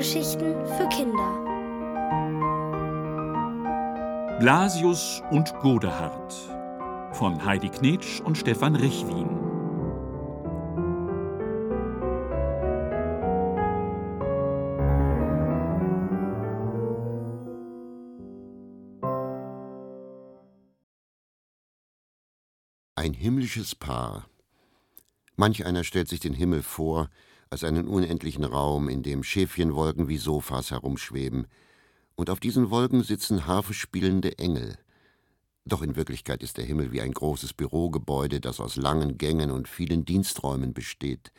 Hörgeschichten für Kinder. Blasius und Godehard von Heidi Knetsch und Stefan Richwin. Ein himmlisches Paar. Manch einer stellt sich den Himmel vor als einen unendlichen Raum, in dem Schäfchenwolken wie Sofas herumschweben, und auf diesen Wolken sitzen harfespielende Engel. Doch in Wirklichkeit ist der Himmel wie ein großes Bürogebäude, das aus langen Gängen und vielen Diensträumen besteht.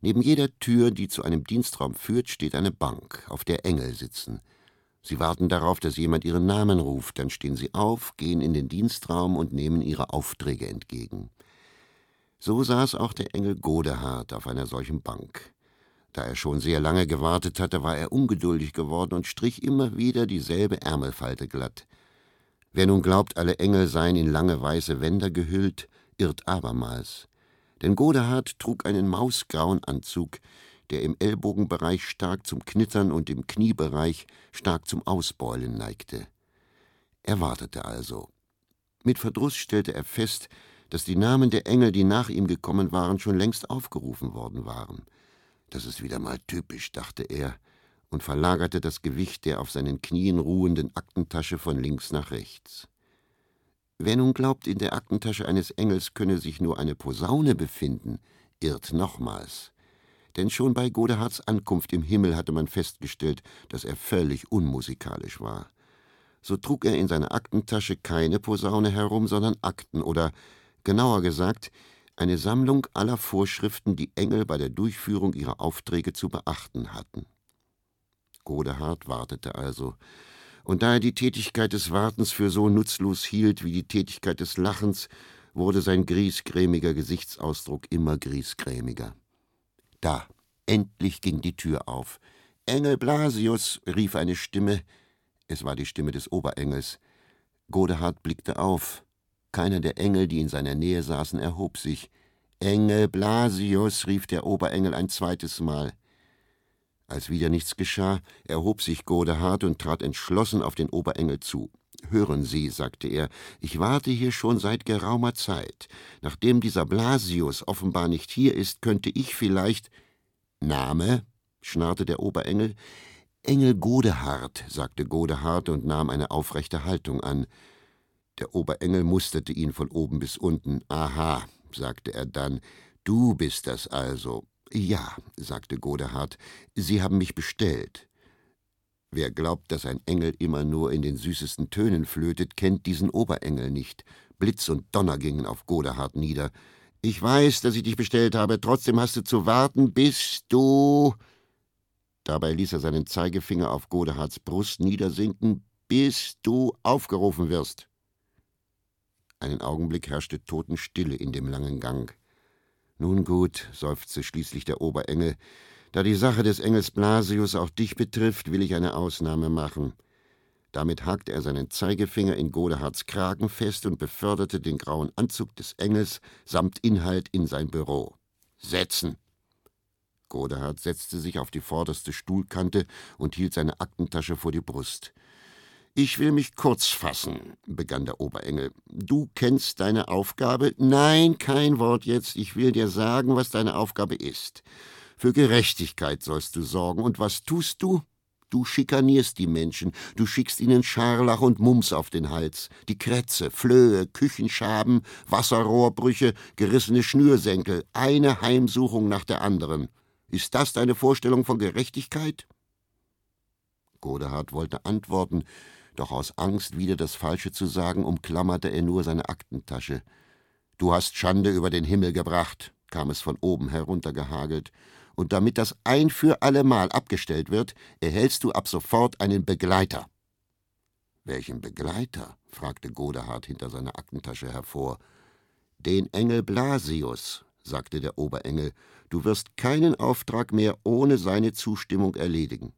Neben jeder Tür, die zu einem Dienstraum führt, steht eine Bank, auf der Engel sitzen. Sie warten darauf, dass jemand ihren Namen ruft, dann stehen sie auf, gehen in den Dienstraum und nehmen ihre Aufträge entgegen. So saß auch der Engel Godehard auf einer solchen Bank. Da er schon sehr lange gewartet hatte, war er ungeduldig geworden und strich immer wieder dieselbe Ärmelfalte glatt. Wer nun glaubt, alle Engel seien in lange weiße Wänder gehüllt, irrt abermals. Denn Godehard trug einen mausgrauen Anzug, der im Ellbogenbereich stark zum Knittern und im Kniebereich stark zum Ausbeulen neigte. Er wartete also. Mit Verdruss stellte er fest, dass die Namen der Engel, die nach ihm gekommen waren, schon längst aufgerufen worden waren. Das ist wieder mal typisch, dachte er und verlagerte das Gewicht der auf seinen Knien ruhenden Aktentasche von links nach rechts. Wer nun glaubt, in der Aktentasche eines Engels könne sich nur eine Posaune befinden, irrt nochmals. Denn schon bei Godehards Ankunft im Himmel hatte man festgestellt, dass er völlig unmusikalisch war. So trug er in seiner Aktentasche keine Posaune herum, sondern Akten oder genauer gesagt eine Sammlung aller Vorschriften, die Engel bei der Durchführung ihrer Aufträge zu beachten hatten. Godehard wartete also, und da er die Tätigkeit des Wartens für so nutzlos hielt wie die Tätigkeit des Lachens, wurde sein griesgrämiger Gesichtsausdruck immer griesgrämiger. Da, endlich ging die Tür auf. Engel Blasius, rief eine Stimme. Es war die Stimme des Oberengels. Godehard blickte auf. Keiner der Engel, die in seiner Nähe saßen, erhob sich. Engel Blasius, rief der Oberengel ein zweites Mal. Als wieder nichts geschah, erhob sich Godehard und trat entschlossen auf den Oberengel zu. Hören Sie, sagte er, ich warte hier schon seit geraumer Zeit. Nachdem dieser Blasius offenbar nicht hier ist, könnte ich vielleicht. Name? schnarrte der Oberengel. Engel Godehard, sagte Godehard und nahm eine aufrechte Haltung an. Der Oberengel musterte ihn von oben bis unten. Aha, sagte er dann, du bist das also. Ja, sagte Godehard, Sie haben mich bestellt. Wer glaubt, dass ein Engel immer nur in den süßesten Tönen flötet, kennt diesen Oberengel nicht. Blitz und Donner gingen auf Godehard nieder. Ich weiß, dass ich dich bestellt habe, trotzdem hast du zu warten, bis du. Dabei ließ er seinen Zeigefinger auf Godehards Brust niedersinken, bis du aufgerufen wirst. Einen Augenblick herrschte Totenstille in dem langen Gang. Nun gut, seufzte schließlich der Oberengel, da die Sache des Engels Blasius auch dich betrifft, will ich eine Ausnahme machen. Damit hakte er seinen Zeigefinger in Godehards Kragen fest und beförderte den grauen Anzug des Engels samt Inhalt in sein Büro. Setzen! Godehard setzte sich auf die vorderste Stuhlkante und hielt seine Aktentasche vor die Brust. Ich will mich kurz fassen, begann der Oberengel. Du kennst deine Aufgabe? Nein, kein Wort jetzt. Ich will dir sagen, was deine Aufgabe ist. Für Gerechtigkeit sollst du sorgen. Und was tust du? Du schikanierst die Menschen, du schickst ihnen Scharlach und Mumps auf den Hals, die Krätze, Flöhe, Küchenschaben, Wasserrohrbrüche, gerissene Schnürsenkel, eine Heimsuchung nach der anderen. Ist das deine Vorstellung von Gerechtigkeit? Godehard wollte antworten, doch aus Angst, wieder das Falsche zu sagen, umklammerte er nur seine Aktentasche. Du hast Schande über den Himmel gebracht, kam es von oben heruntergehagelt, und damit das ein für allemal abgestellt wird, erhältst du ab sofort einen Begleiter. Welchen Begleiter? fragte Godehard hinter seiner Aktentasche hervor. Den Engel Blasius, sagte der Oberengel, du wirst keinen Auftrag mehr ohne seine Zustimmung erledigen.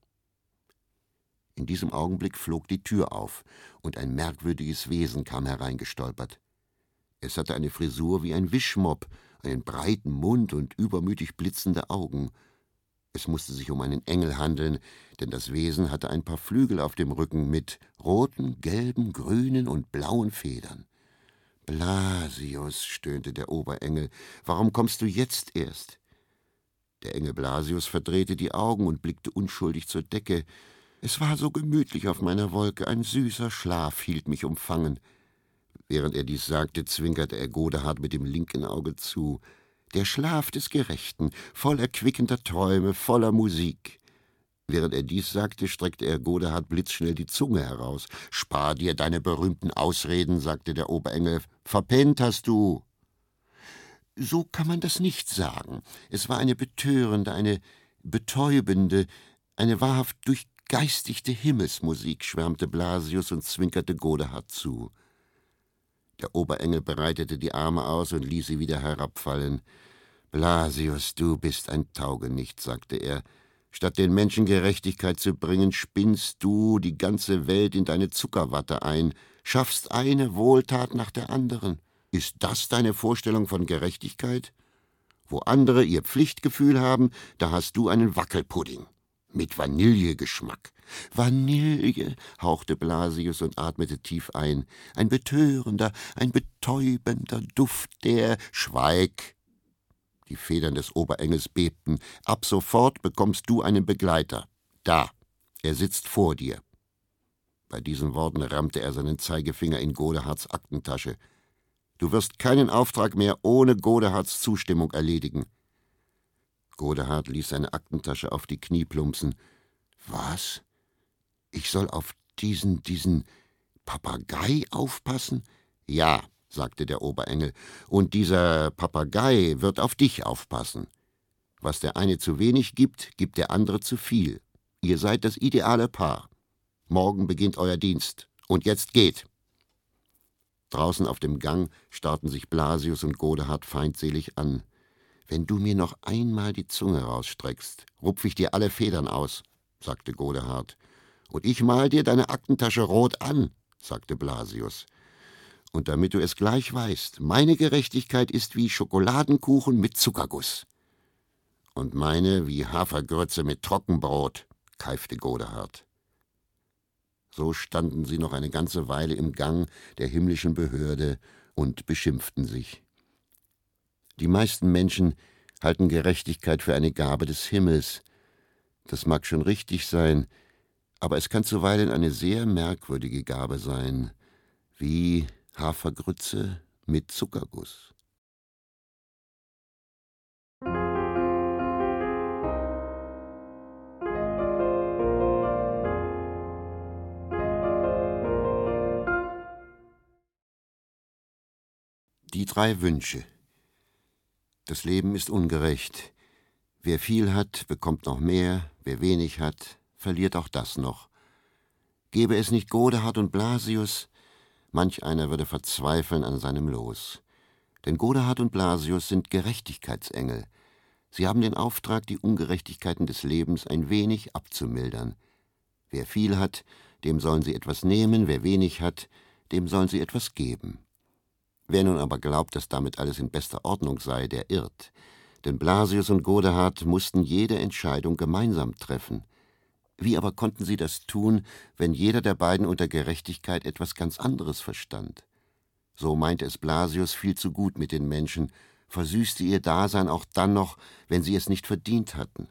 In diesem Augenblick flog die Tür auf, und ein merkwürdiges Wesen kam hereingestolpert. Es hatte eine Frisur wie ein Wischmopp, einen breiten Mund und übermütig blitzende Augen. Es musste sich um einen Engel handeln, denn das Wesen hatte ein paar Flügel auf dem Rücken mit roten, gelben, grünen und blauen Federn. Blasius, stöhnte der Oberengel, warum kommst du jetzt erst? Der Engel Blasius verdrehte die Augen und blickte unschuldig zur Decke. Es war so gemütlich auf meiner Wolke, ein süßer Schlaf hielt mich umfangen. Während er dies sagte, zwinkerte er Godehard mit dem linken Auge zu. Der Schlaf des Gerechten, voll erquickender Träume, voller Musik. Während er dies sagte, streckte er Godehard blitzschnell die Zunge heraus. Spar dir deine berühmten Ausreden, sagte der Oberengel. Verpennt hast du. So kann man das nicht sagen. Es war eine betörende, eine betäubende, eine wahrhaft durchgeistigte Himmelsmusik, schwärmte Blasius und zwinkerte Godehard zu. Der Oberengel breitete die Arme aus und ließ sie wieder herabfallen. Blasius, du bist ein Taugenicht, sagte er. Statt den Menschen Gerechtigkeit zu bringen, spinnst du die ganze Welt in deine Zuckerwatte ein, schaffst eine Wohltat nach der anderen. Ist das deine Vorstellung von Gerechtigkeit? Wo andere ihr Pflichtgefühl haben, da hast du einen Wackelpudding. Mit Vanillegeschmack. Vanille, hauchte Blasius und atmete tief ein. Ein betörender, ein betäubender Duft, der. Schweig! Die Federn des Oberengels bebten. Ab sofort bekommst du einen Begleiter. Da. Er sitzt vor dir. Bei diesen Worten rammte er seinen Zeigefinger in Godehards Aktentasche. Du wirst keinen Auftrag mehr ohne Godehards Zustimmung erledigen. Godehard ließ seine Aktentasche auf die Knie plumpsen. Was? Ich soll auf diesen, diesen Papagei aufpassen? Ja, sagte der Oberengel, und dieser Papagei wird auf dich aufpassen. Was der eine zu wenig gibt, gibt der andere zu viel. Ihr seid das ideale Paar. Morgen beginnt euer Dienst. Und jetzt geht. Draußen auf dem Gang starrten sich Blasius und Godehard feindselig an. Wenn du mir noch einmal die Zunge rausstreckst, rupf ich dir alle Federn aus, sagte Godehard. Und ich mal dir deine Aktentasche rot an, sagte Blasius. Und damit du es gleich weißt, meine Gerechtigkeit ist wie Schokoladenkuchen mit Zuckerguss. Und meine wie Hafergrütze mit Trockenbrot, keifte Godehard. So standen sie noch eine ganze Weile im Gang der himmlischen Behörde und beschimpften sich. Die meisten Menschen halten Gerechtigkeit für eine Gabe des Himmels. Das mag schon richtig sein, aber es kann zuweilen eine sehr merkwürdige Gabe sein, wie Hafergrütze mit Zuckerguss. Die drei Wünsche. Das Leben ist ungerecht. Wer viel hat, bekommt noch mehr, wer wenig hat, verliert auch das noch. Gäbe es nicht Godehard und Blasius, manch einer würde verzweifeln an seinem Los. Denn Godehard und Blasius sind Gerechtigkeitsengel. Sie haben den Auftrag, die Ungerechtigkeiten des Lebens ein wenig abzumildern. Wer viel hat, dem sollen sie etwas nehmen, wer wenig hat, dem sollen sie etwas geben. Wer nun aber glaubt, dass damit alles in bester Ordnung sei, der irrt. Denn Blasius und Godehard mussten jede Entscheidung gemeinsam treffen. Wie aber konnten sie das tun, wenn jeder der beiden unter Gerechtigkeit etwas ganz anderes verstand? So meinte es Blasius viel zu gut mit den Menschen, versüßte ihr Dasein auch dann noch, wenn sie es nicht verdient hatten.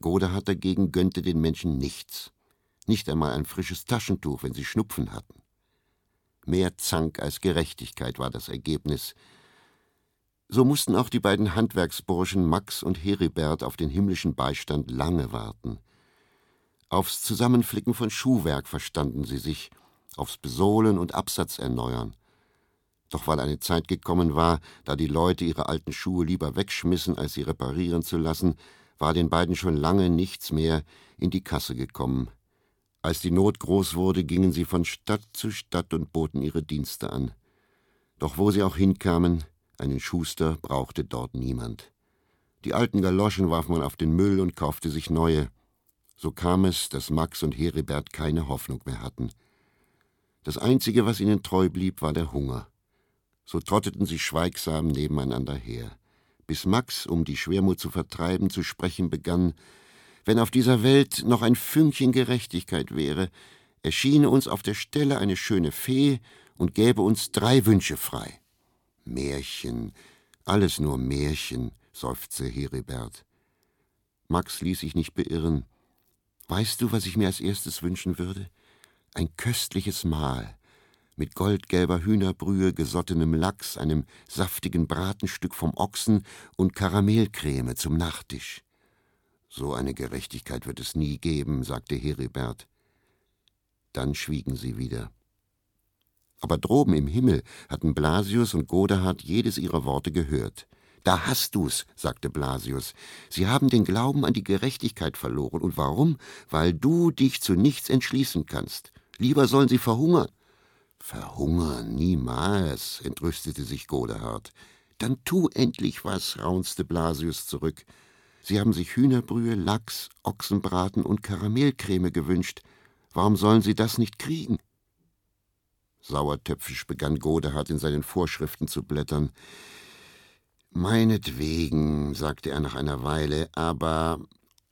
Godehard dagegen gönnte den Menschen nichts, nicht einmal ein frisches Taschentuch, wenn sie Schnupfen hatten. Mehr Zank als Gerechtigkeit war das Ergebnis. So mussten auch die beiden Handwerksburschen Max und Heribert auf den himmlischen Beistand lange warten. Aufs Zusammenflicken von Schuhwerk verstanden sie sich, aufs Besohlen und Absatz erneuern. Doch weil eine Zeit gekommen war, da die Leute ihre alten Schuhe lieber wegschmissen, als sie reparieren zu lassen, war den beiden schon lange nichts mehr in die Kasse gekommen. Als die Not groß wurde, gingen sie von Stadt zu Stadt und boten ihre Dienste an. Doch wo sie auch hinkamen, einen Schuster brauchte dort niemand. Die alten Galoschen warf man auf den Müll und kaufte sich neue. So kam es, dass Max und Heribert keine Hoffnung mehr hatten. Das Einzige, was ihnen treu blieb, war der Hunger. So trotteten sie schweigsam nebeneinander her, bis Max, um die Schwermut zu vertreiben, zu sprechen begann Wenn auf dieser Welt noch ein Fünkchen Gerechtigkeit wäre, erschiene uns auf der Stelle eine schöne Fee und gäbe uns drei Wünsche frei. Märchen, alles nur Märchen, seufzte Heribert. Max ließ sich nicht beirren. Weißt du, was ich mir als erstes wünschen würde? Ein köstliches Mahl mit goldgelber Hühnerbrühe, gesottenem Lachs, einem saftigen Bratenstück vom Ochsen und Karamellcreme zum Nachtisch. So eine Gerechtigkeit wird es nie geben, sagte Heribert. Dann schwiegen sie wieder. Aber droben im Himmel hatten Blasius und Godehard jedes ihrer Worte gehört. Da hast du's, sagte Blasius. Sie haben den Glauben an die Gerechtigkeit verloren. Und warum? Weil du dich zu nichts entschließen kannst. Lieber sollen sie verhungern. Verhungern niemals, entrüstete sich Godehard. Dann tu endlich was, raunzte Blasius zurück. Sie haben sich Hühnerbrühe, Lachs, Ochsenbraten und Karamellcreme gewünscht. Warum sollen sie das nicht kriegen? Sauertöpfisch begann Godehard in seinen Vorschriften zu blättern. Meinetwegen, sagte er nach einer Weile, aber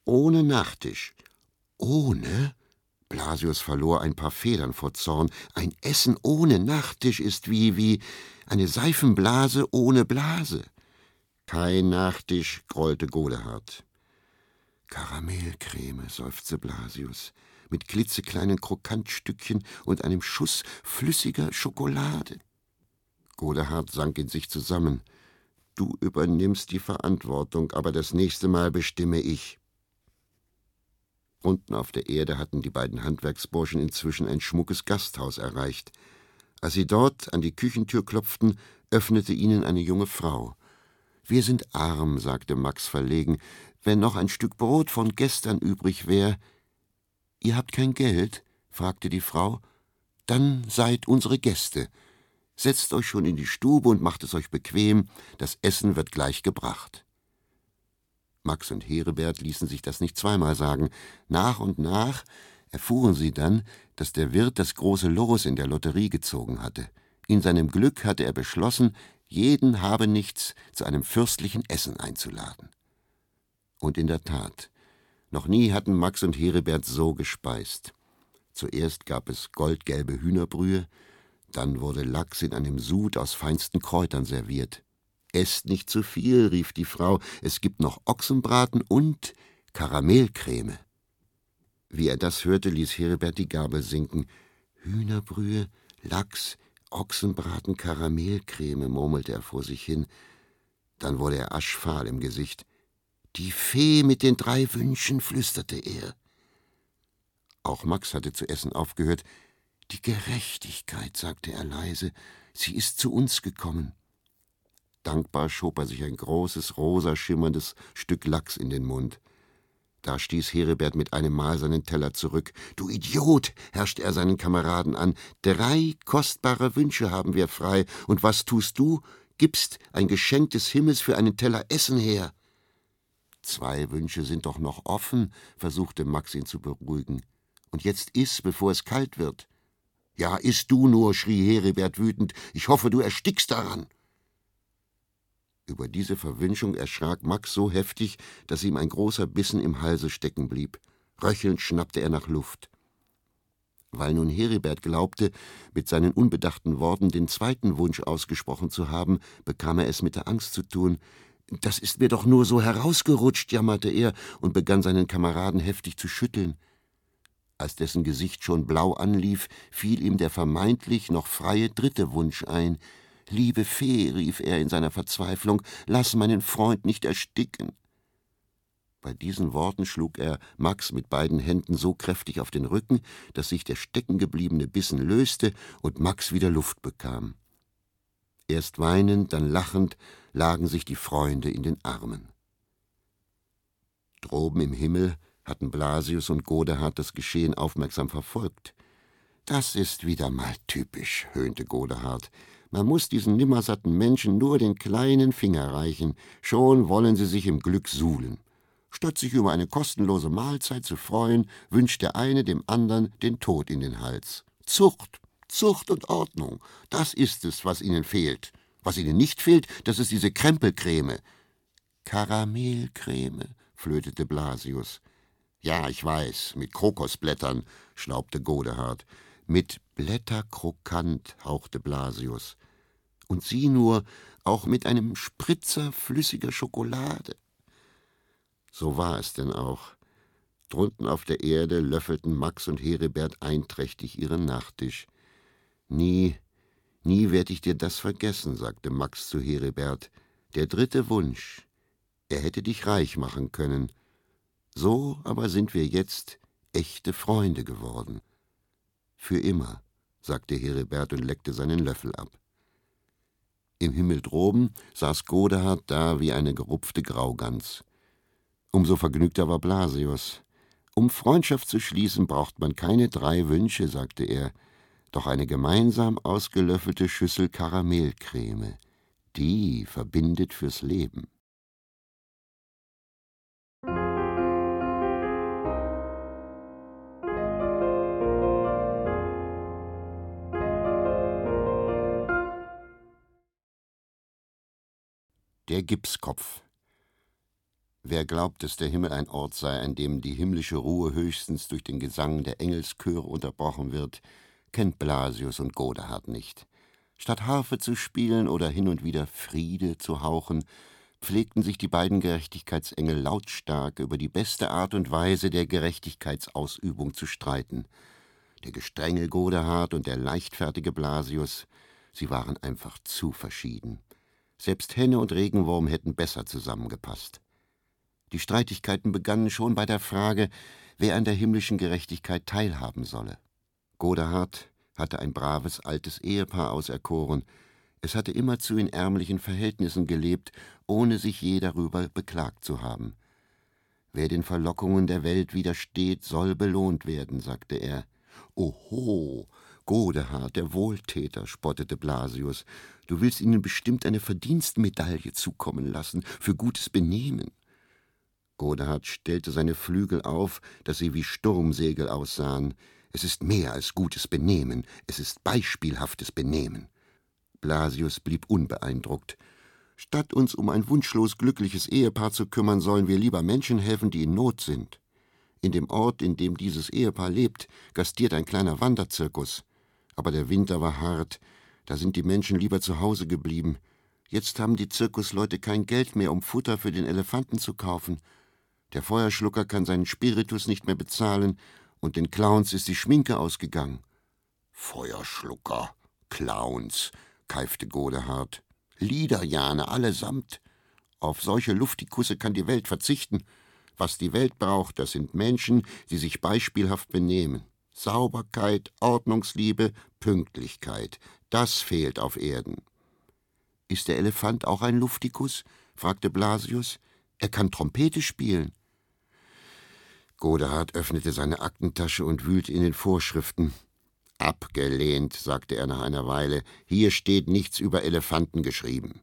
ohne Nachtisch. Ohne? Blasius verlor ein paar Federn vor Zorn. Ein Essen ohne Nachtisch ist wie, wie eine Seifenblase ohne Blase. Kein Nachtisch, grollte Godehard. Karamellcreme, seufzte Blasius, mit klitzekleinen Krokantstückchen und einem Schuss flüssiger Schokolade. Godehard sank in sich zusammen. Du übernimmst die Verantwortung, aber das nächste Mal bestimme ich. Unten auf der Erde hatten die beiden Handwerksburschen inzwischen ein schmuckes Gasthaus erreicht. Als sie dort an die Küchentür klopften, öffnete ihnen eine junge Frau. Wir sind arm, sagte Max verlegen. Wenn noch ein Stück Brot von gestern übrig wär. Ihr habt kein Geld? fragte die Frau. Dann seid unsere Gäste. Setzt euch schon in die Stube und macht es euch bequem, das Essen wird gleich gebracht. Max und Herebert ließen sich das nicht zweimal sagen. Nach und nach erfuhren sie dann, dass der Wirt das große Los in der Lotterie gezogen hatte. In seinem Glück hatte er beschlossen, jeden habe nichts zu einem fürstlichen Essen einzuladen. Und in der Tat, noch nie hatten Max und Herebert so gespeist. Zuerst gab es goldgelbe Hühnerbrühe, dann wurde Lachs in einem Sud aus feinsten Kräutern serviert. Esst nicht zu viel, rief die Frau, es gibt noch Ochsenbraten und Karamellcreme. Wie er das hörte, ließ Heribert die Gabel sinken. Hühnerbrühe, Lachs, Ochsenbraten, Karamellcreme, murmelte er vor sich hin. Dann wurde er aschfahl im Gesicht. Die Fee mit den drei Wünschen, flüsterte er. Auch Max hatte zu essen aufgehört. Die Gerechtigkeit, sagte er leise, sie ist zu uns gekommen. Dankbar schob er sich ein großes, rosa schimmerndes Stück Lachs in den Mund. Da stieß Heribert mit einem Mal seinen Teller zurück. Du Idiot, herrschte er seinen Kameraden an. Drei kostbare Wünsche haben wir frei. Und was tust du? Gibst ein Geschenk des Himmels für einen Teller Essen her. Zwei Wünsche sind doch noch offen, versuchte Max ihn zu beruhigen. Und jetzt iss, bevor es kalt wird. Ja, iss du nur, schrie Heribert wütend. Ich hoffe, du erstickst daran. Über diese Verwünschung erschrak Max so heftig, dass ihm ein großer Bissen im Halse stecken blieb. Röchelnd schnappte er nach Luft. Weil nun Heribert glaubte, mit seinen unbedachten Worten den zweiten Wunsch ausgesprochen zu haben, bekam er es mit der Angst zu tun. Das ist mir doch nur so herausgerutscht, jammerte er und begann seinen Kameraden heftig zu schütteln. Als dessen Gesicht schon blau anlief, fiel ihm der vermeintlich noch freie dritte Wunsch ein, Liebe Fee, rief er in seiner Verzweiflung, lass meinen Freund nicht ersticken. Bei diesen Worten schlug er Max mit beiden Händen so kräftig auf den Rücken, dass sich der steckengebliebene Bissen löste und Max wieder Luft bekam. Erst weinend, dann lachend lagen sich die Freunde in den Armen. Droben im Himmel hatten Blasius und Godehard das Geschehen aufmerksam verfolgt. Das ist wieder mal typisch, höhnte Godehard. Man muss diesen nimmersatten Menschen nur den kleinen Finger reichen, schon wollen sie sich im Glück suhlen. Statt sich über eine kostenlose Mahlzeit zu freuen, wünscht der eine dem anderen den Tod in den Hals. Zucht, Zucht und Ordnung, das ist es, was ihnen fehlt. Was ihnen nicht fehlt, das ist diese Krempelcreme. Karamellcreme, flötete Blasius. Ja, ich weiß, mit Kokosblättern, schnaubte Godehard. Mit Blätterkrokant, hauchte Blasius. Und sieh nur, auch mit einem Spritzer flüssiger Schokolade. So war es denn auch. Drunten auf der Erde löffelten Max und Heribert einträchtig ihren Nachtisch. Nie, nie werd ich dir das vergessen, sagte Max zu Heribert. Der dritte Wunsch. Er hätte dich reich machen können. So aber sind wir jetzt echte Freunde geworden. Für immer, sagte Heribert und leckte seinen Löffel ab. Im Himmel droben saß Godehard da wie eine gerupfte Graugans. Umso vergnügter war Blasius. Um Freundschaft zu schließen, braucht man keine drei Wünsche, sagte er, doch eine gemeinsam ausgelöffelte Schüssel Karamellcreme. Die verbindet fürs Leben. Der Gipskopf Wer glaubt, dass der Himmel ein Ort sei, an dem die himmlische Ruhe höchstens durch den Gesang der Engelschöre unterbrochen wird, kennt Blasius und Godehard nicht. Statt Harfe zu spielen oder hin und wieder Friede zu hauchen, pflegten sich die beiden Gerechtigkeitsengel lautstark über die beste Art und Weise der Gerechtigkeitsausübung zu streiten. Der gestrenge Godehard und der leichtfertige Blasius, sie waren einfach zu verschieden. Selbst Henne und Regenwurm hätten besser zusammengepasst. Die Streitigkeiten begannen schon bei der Frage, wer an der himmlischen Gerechtigkeit teilhaben solle. Godehard hatte ein braves altes Ehepaar auserkoren. Es hatte immerzu in ärmlichen Verhältnissen gelebt, ohne sich je darüber beklagt zu haben. Wer den Verlockungen der Welt widersteht, soll belohnt werden, sagte er. Oho, Godehard, der Wohltäter, spottete Blasius, du willst ihnen bestimmt eine Verdienstmedaille zukommen lassen für gutes Benehmen. Godehard stellte seine Flügel auf, dass sie wie Sturmsegel aussahen. Es ist mehr als gutes Benehmen, es ist beispielhaftes Benehmen. Blasius blieb unbeeindruckt. Statt uns um ein wunschlos glückliches Ehepaar zu kümmern, sollen wir lieber Menschen helfen, die in Not sind. In dem Ort, in dem dieses Ehepaar lebt, gastiert ein kleiner Wanderzirkus. Aber der Winter war hart, da sind die Menschen lieber zu Hause geblieben. Jetzt haben die Zirkusleute kein Geld mehr, um Futter für den Elefanten zu kaufen. Der Feuerschlucker kann seinen Spiritus nicht mehr bezahlen und den Clowns ist die Schminke ausgegangen. Feuerschlucker, Clowns, keifte Godehard. Liederjane allesamt. Auf solche Luftikusse kann die Welt verzichten. Was die Welt braucht, das sind Menschen, die sich beispielhaft benehmen. Sauberkeit, Ordnungsliebe, Pünktlichkeit. Das fehlt auf Erden. Ist der Elefant auch ein Luftikus? fragte Blasius. Er kann Trompete spielen. Godehard öffnete seine Aktentasche und wühlte in den Vorschriften. Abgelehnt, sagte er nach einer Weile, hier steht nichts über Elefanten geschrieben.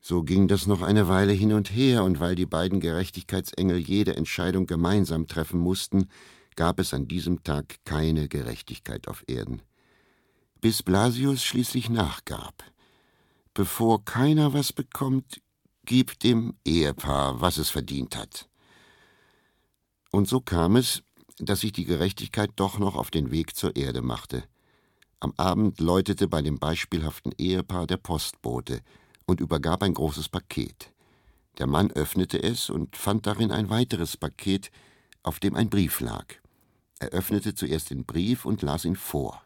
So ging das noch eine Weile hin und her, und weil die beiden Gerechtigkeitsengel jede Entscheidung gemeinsam treffen mussten, gab es an diesem Tag keine Gerechtigkeit auf Erden. Bis Blasius schließlich nachgab. Bevor keiner was bekommt, gib dem Ehepaar, was es verdient hat. Und so kam es, dass sich die Gerechtigkeit doch noch auf den Weg zur Erde machte. Am Abend läutete bei dem beispielhaften Ehepaar der Postbote und übergab ein großes Paket. Der Mann öffnete es und fand darin ein weiteres Paket, auf dem ein Brief lag. Er öffnete zuerst den Brief und las ihn vor.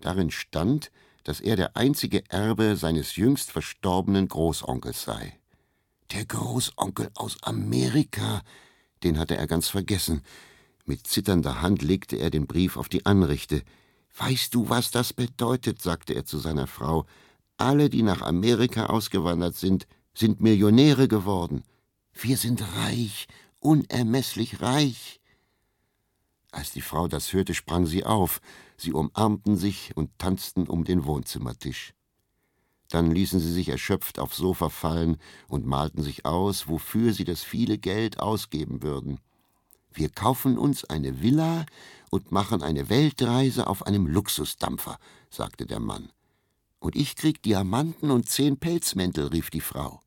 Darin stand, dass er der einzige Erbe seines jüngst verstorbenen Großonkels sei. Der Großonkel aus Amerika, den hatte er ganz vergessen. Mit zitternder Hand legte er den Brief auf die Anrichte. Weißt du, was das bedeutet? sagte er zu seiner Frau. Alle, die nach Amerika ausgewandert sind, sind Millionäre geworden. Wir sind reich, unermesslich reich. Als die Frau das hörte, sprang sie auf. Sie umarmten sich und tanzten um den Wohnzimmertisch. Dann ließen sie sich erschöpft aufs Sofa fallen und malten sich aus, wofür sie das viele Geld ausgeben würden. Wir kaufen uns eine Villa und machen eine Weltreise auf einem Luxusdampfer, sagte der Mann. Und ich krieg Diamanten und zehn Pelzmäntel, rief die Frau.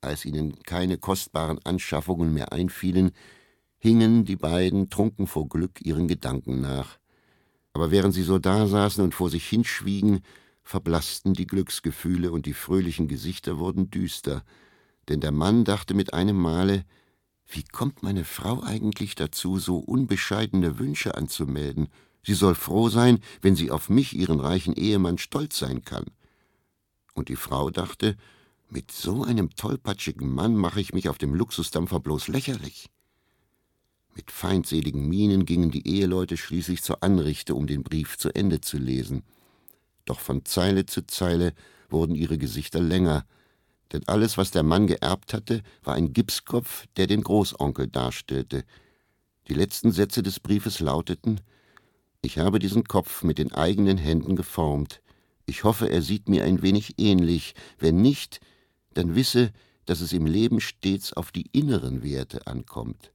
Als ihnen keine kostbaren Anschaffungen mehr einfielen, hingen die beiden trunken vor Glück ihren Gedanken nach. Aber während sie so dasaßen und vor sich hinschwiegen, verblassten die Glücksgefühle und die fröhlichen Gesichter wurden düster, denn der Mann dachte mit einem Male, wie kommt meine Frau eigentlich dazu, so unbescheidene Wünsche anzumelden? Sie soll froh sein, wenn sie auf mich, ihren reichen Ehemann, stolz sein kann. Und die Frau dachte, mit so einem tollpatschigen Mann mache ich mich auf dem Luxusdampfer bloß lächerlich. Mit feindseligen Mienen gingen die Eheleute schließlich zur Anrichte, um den Brief zu Ende zu lesen. Doch von Zeile zu Zeile wurden ihre Gesichter länger, denn alles, was der Mann geerbt hatte, war ein Gipskopf, der den Großonkel darstellte. Die letzten Sätze des Briefes lauteten Ich habe diesen Kopf mit den eigenen Händen geformt. Ich hoffe, er sieht mir ein wenig ähnlich. Wenn nicht, dann wisse, dass es im Leben stets auf die inneren Werte ankommt.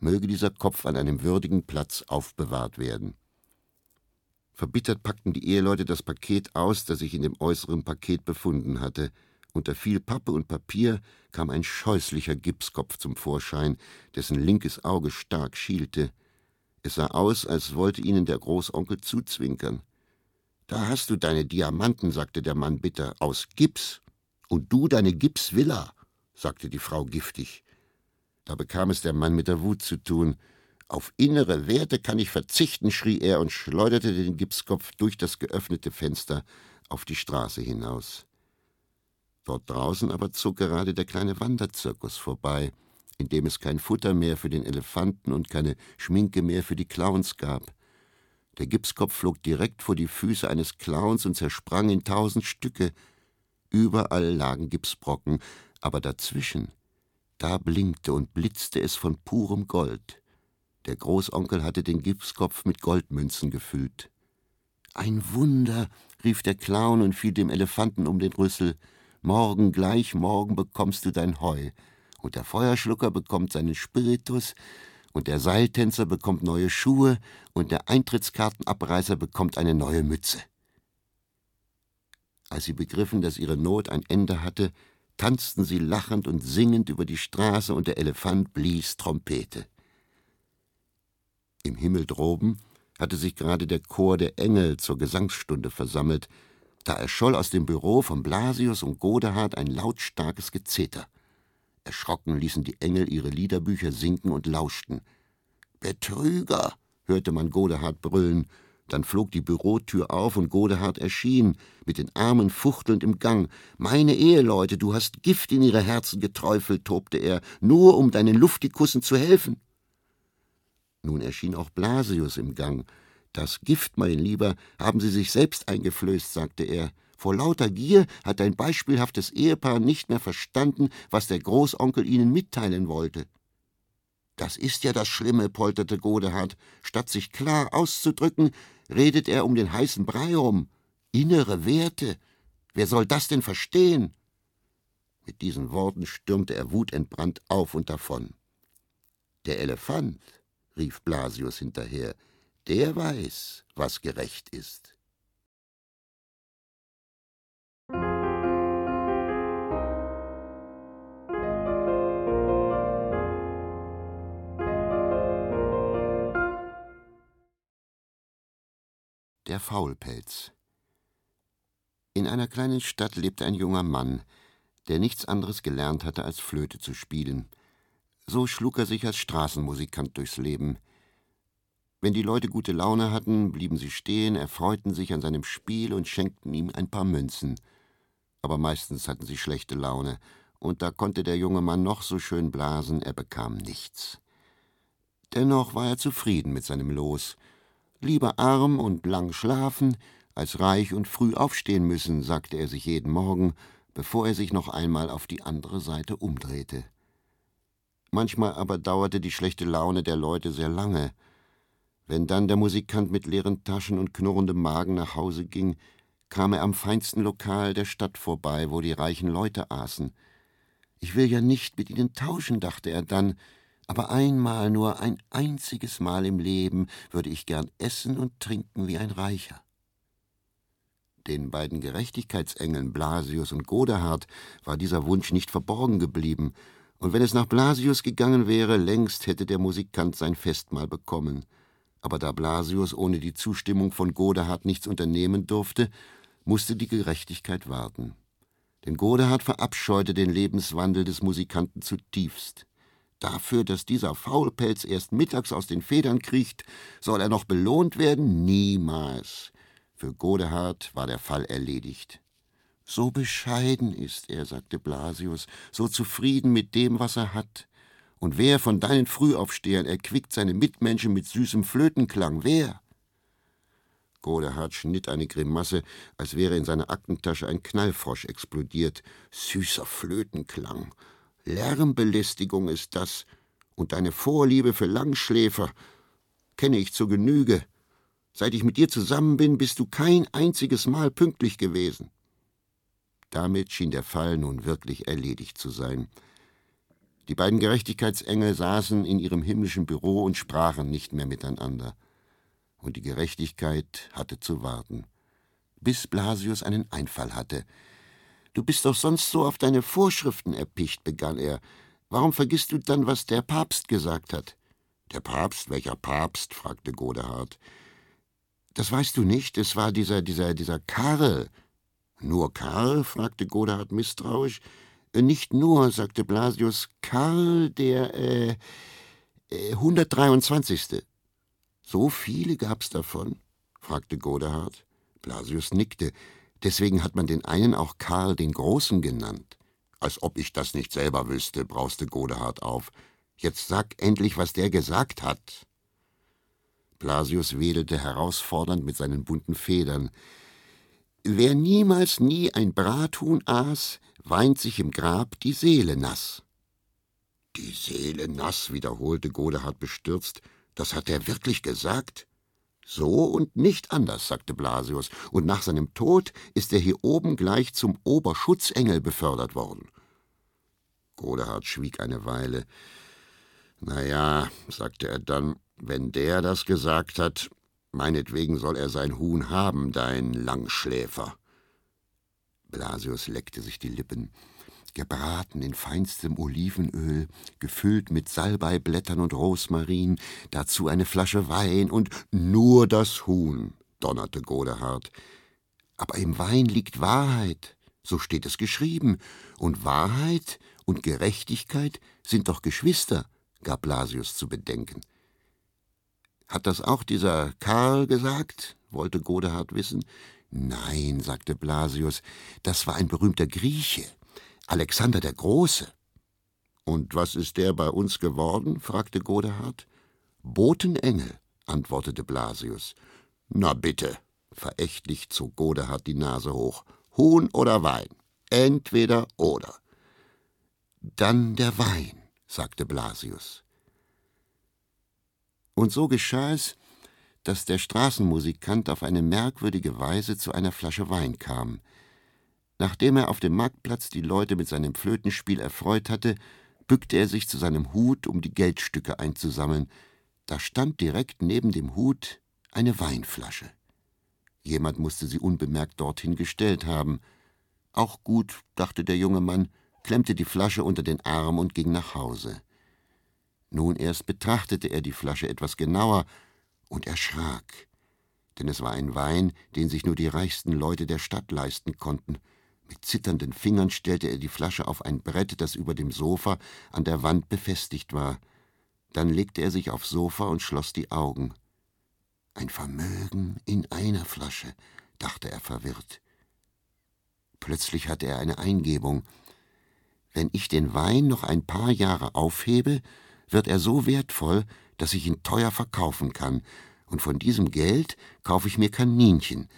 Möge dieser Kopf an einem würdigen Platz aufbewahrt werden. Verbittert packten die Eheleute das Paket aus, das sich in dem äußeren Paket befunden hatte. Unter viel Pappe und Papier kam ein scheußlicher Gipskopf zum Vorschein, dessen linkes Auge stark schielte. Es sah aus, als wollte ihnen der Großonkel zuzwinkern. Da hast du deine Diamanten, sagte der Mann bitter, aus Gips. Und du deine Gipsvilla, sagte die Frau giftig. Da bekam es der Mann mit der Wut zu tun. Auf innere Werte kann ich verzichten, schrie er und schleuderte den Gipskopf durch das geöffnete Fenster auf die Straße hinaus. Dort draußen aber zog gerade der kleine Wanderzirkus vorbei, in dem es kein Futter mehr für den Elefanten und keine Schminke mehr für die Clowns gab. Der Gipskopf flog direkt vor die Füße eines Clowns und zersprang in tausend Stücke. Überall lagen Gipsbrocken, aber dazwischen, da blinkte und blitzte es von purem Gold. Der Großonkel hatte den Gipskopf mit Goldmünzen gefüllt. Ein Wunder, rief der Clown und fiel dem Elefanten um den Rüssel. Morgen, gleich morgen bekommst du dein Heu. Und der Feuerschlucker bekommt seinen Spiritus, und der Seiltänzer bekommt neue Schuhe, und der Eintrittskartenabreißer bekommt eine neue Mütze. Als sie begriffen, dass ihre Not ein Ende hatte, tanzten sie lachend und singend über die Straße, und der Elefant blies Trompete. Im Himmel droben hatte sich gerade der Chor der Engel zur Gesangsstunde versammelt, da erscholl aus dem Büro von Blasius und Godehard ein lautstarkes Gezeter. Erschrocken ließen die Engel ihre Liederbücher sinken und lauschten. Betrüger! hörte man Godehard brüllen. Dann flog die Bürotür auf und Godehard erschien, mit den Armen fuchtelnd im Gang. Meine Eheleute, du hast Gift in ihre Herzen geträufelt, tobte er, nur um deinen Luftikussen zu helfen. Nun erschien auch Blasius im Gang, das Gift, mein Lieber, haben Sie sich selbst eingeflößt, sagte er. Vor lauter Gier hat ein beispielhaftes Ehepaar nicht mehr verstanden, was der Großonkel ihnen mitteilen wollte. Das ist ja das Schlimme, polterte Godehard. Statt sich klar auszudrücken, redet er um den heißen Brei herum. Innere Werte. Wer soll das denn verstehen? Mit diesen Worten stürmte er wutentbrannt auf und davon. Der Elefant, rief Blasius hinterher, der weiß, was gerecht ist. Der Faulpelz In einer kleinen Stadt lebte ein junger Mann, der nichts anderes gelernt hatte, als Flöte zu spielen. So schlug er sich als Straßenmusikant durchs Leben – wenn die Leute gute Laune hatten, blieben sie stehen, erfreuten sich an seinem Spiel und schenkten ihm ein paar Münzen. Aber meistens hatten sie schlechte Laune, und da konnte der junge Mann noch so schön blasen, er bekam nichts. Dennoch war er zufrieden mit seinem Los. Lieber arm und lang schlafen, als reich und früh aufstehen müssen, sagte er sich jeden Morgen, bevor er sich noch einmal auf die andere Seite umdrehte. Manchmal aber dauerte die schlechte Laune der Leute sehr lange, wenn dann der Musikant mit leeren Taschen und knurrendem Magen nach Hause ging, kam er am feinsten Lokal der Stadt vorbei, wo die reichen Leute aßen. Ich will ja nicht mit ihnen tauschen, dachte er dann, aber einmal, nur ein einziges Mal im Leben würde ich gern essen und trinken wie ein Reicher. Den beiden Gerechtigkeitsengeln Blasius und Godehard war dieser Wunsch nicht verborgen geblieben, und wenn es nach Blasius gegangen wäre, längst hätte der Musikant sein Festmahl bekommen. Aber da Blasius ohne die Zustimmung von Godehard nichts unternehmen durfte, musste die Gerechtigkeit warten. Denn Godehard verabscheute den Lebenswandel des Musikanten zutiefst. Dafür, dass dieser Faulpelz erst mittags aus den Federn kriecht, soll er noch belohnt werden? Niemals. Für Godehard war der Fall erledigt. So bescheiden ist er, sagte Blasius, so zufrieden mit dem, was er hat. Und wer von deinen Frühaufstehern erquickt seine Mitmenschen mit süßem Flötenklang? Wer? Godehard schnitt eine Grimasse, als wäre in seiner Aktentasche ein Knallfrosch explodiert. Süßer Flötenklang. Lärmbelästigung ist das. Und deine Vorliebe für Langschläfer kenne ich zur Genüge. Seit ich mit dir zusammen bin, bist du kein einziges Mal pünktlich gewesen. Damit schien der Fall nun wirklich erledigt zu sein. Die beiden Gerechtigkeitsengel saßen in ihrem himmlischen Büro und sprachen nicht mehr miteinander und die Gerechtigkeit hatte zu warten. Bis Blasius einen Einfall hatte. Du bist doch sonst so auf deine Vorschriften erpicht, begann er. Warum vergisst du dann, was der Papst gesagt hat? Der Papst? Welcher Papst? fragte Godehard. Das weißt du nicht, es war dieser, dieser, dieser Karl. Nur Karl? fragte Godehard misstrauisch. Äh, nicht nur, sagte Blasius, Karl der äh, äh, 123. So viele gab's davon? fragte Godehard. Blasius nickte. Deswegen hat man den einen auch Karl den Großen genannt. Als ob ich das nicht selber wüsste, brauste Godehard auf. Jetzt sag endlich, was der gesagt hat. Blasius wedelte herausfordernd mit seinen bunten Federn. Wer niemals nie ein Brathuhn aß, weint sich im Grab die Seele nass. Die Seele nass, wiederholte Godehard bestürzt. Das hat er wirklich gesagt? So und nicht anders, sagte Blasius, und nach seinem Tod ist er hier oben gleich zum Oberschutzengel befördert worden. Godehard schwieg eine Weile. Na ja, sagte er dann, wenn der das gesagt hat, meinetwegen soll er sein Huhn haben, dein Langschläfer. Blasius leckte sich die Lippen gebraten in feinstem Olivenöl, gefüllt mit Salbeiblättern und Rosmarin, dazu eine Flasche Wein und nur das Huhn, donnerte Godehard. Aber im Wein liegt Wahrheit, so steht es geschrieben, und Wahrheit und Gerechtigkeit sind doch Geschwister, gab Blasius zu bedenken. Hat das auch dieser Karl gesagt? wollte Godehard wissen. Nein, sagte Blasius, das war ein berühmter Grieche. Alexander der Große. Und was ist der bei uns geworden? fragte Godehard. Botenengel, antwortete Blasius. Na bitte, verächtlich zog Godehard die Nase hoch. Huhn oder Wein? Entweder oder. Dann der Wein, sagte Blasius. Und so geschah es, dass der Straßenmusikant auf eine merkwürdige Weise zu einer Flasche Wein kam. Nachdem er auf dem Marktplatz die Leute mit seinem Flötenspiel erfreut hatte, bückte er sich zu seinem Hut, um die Geldstücke einzusammeln. Da stand direkt neben dem Hut eine Weinflasche. Jemand musste sie unbemerkt dorthin gestellt haben. Auch gut, dachte der junge Mann, klemmte die Flasche unter den Arm und ging nach Hause. Nun erst betrachtete er die Flasche etwas genauer und erschrak, denn es war ein Wein, den sich nur die reichsten Leute der Stadt leisten konnten. Mit zitternden Fingern stellte er die Flasche auf ein Brett, das über dem Sofa an der Wand befestigt war. Dann legte er sich aufs Sofa und schloss die Augen. Ein Vermögen in einer Flasche, dachte er verwirrt. Plötzlich hatte er eine Eingebung. Wenn ich den Wein noch ein paar Jahre aufhebe, wird er so wertvoll, dass ich ihn teuer verkaufen kann, und von diesem Geld kaufe ich mir Kaninchen,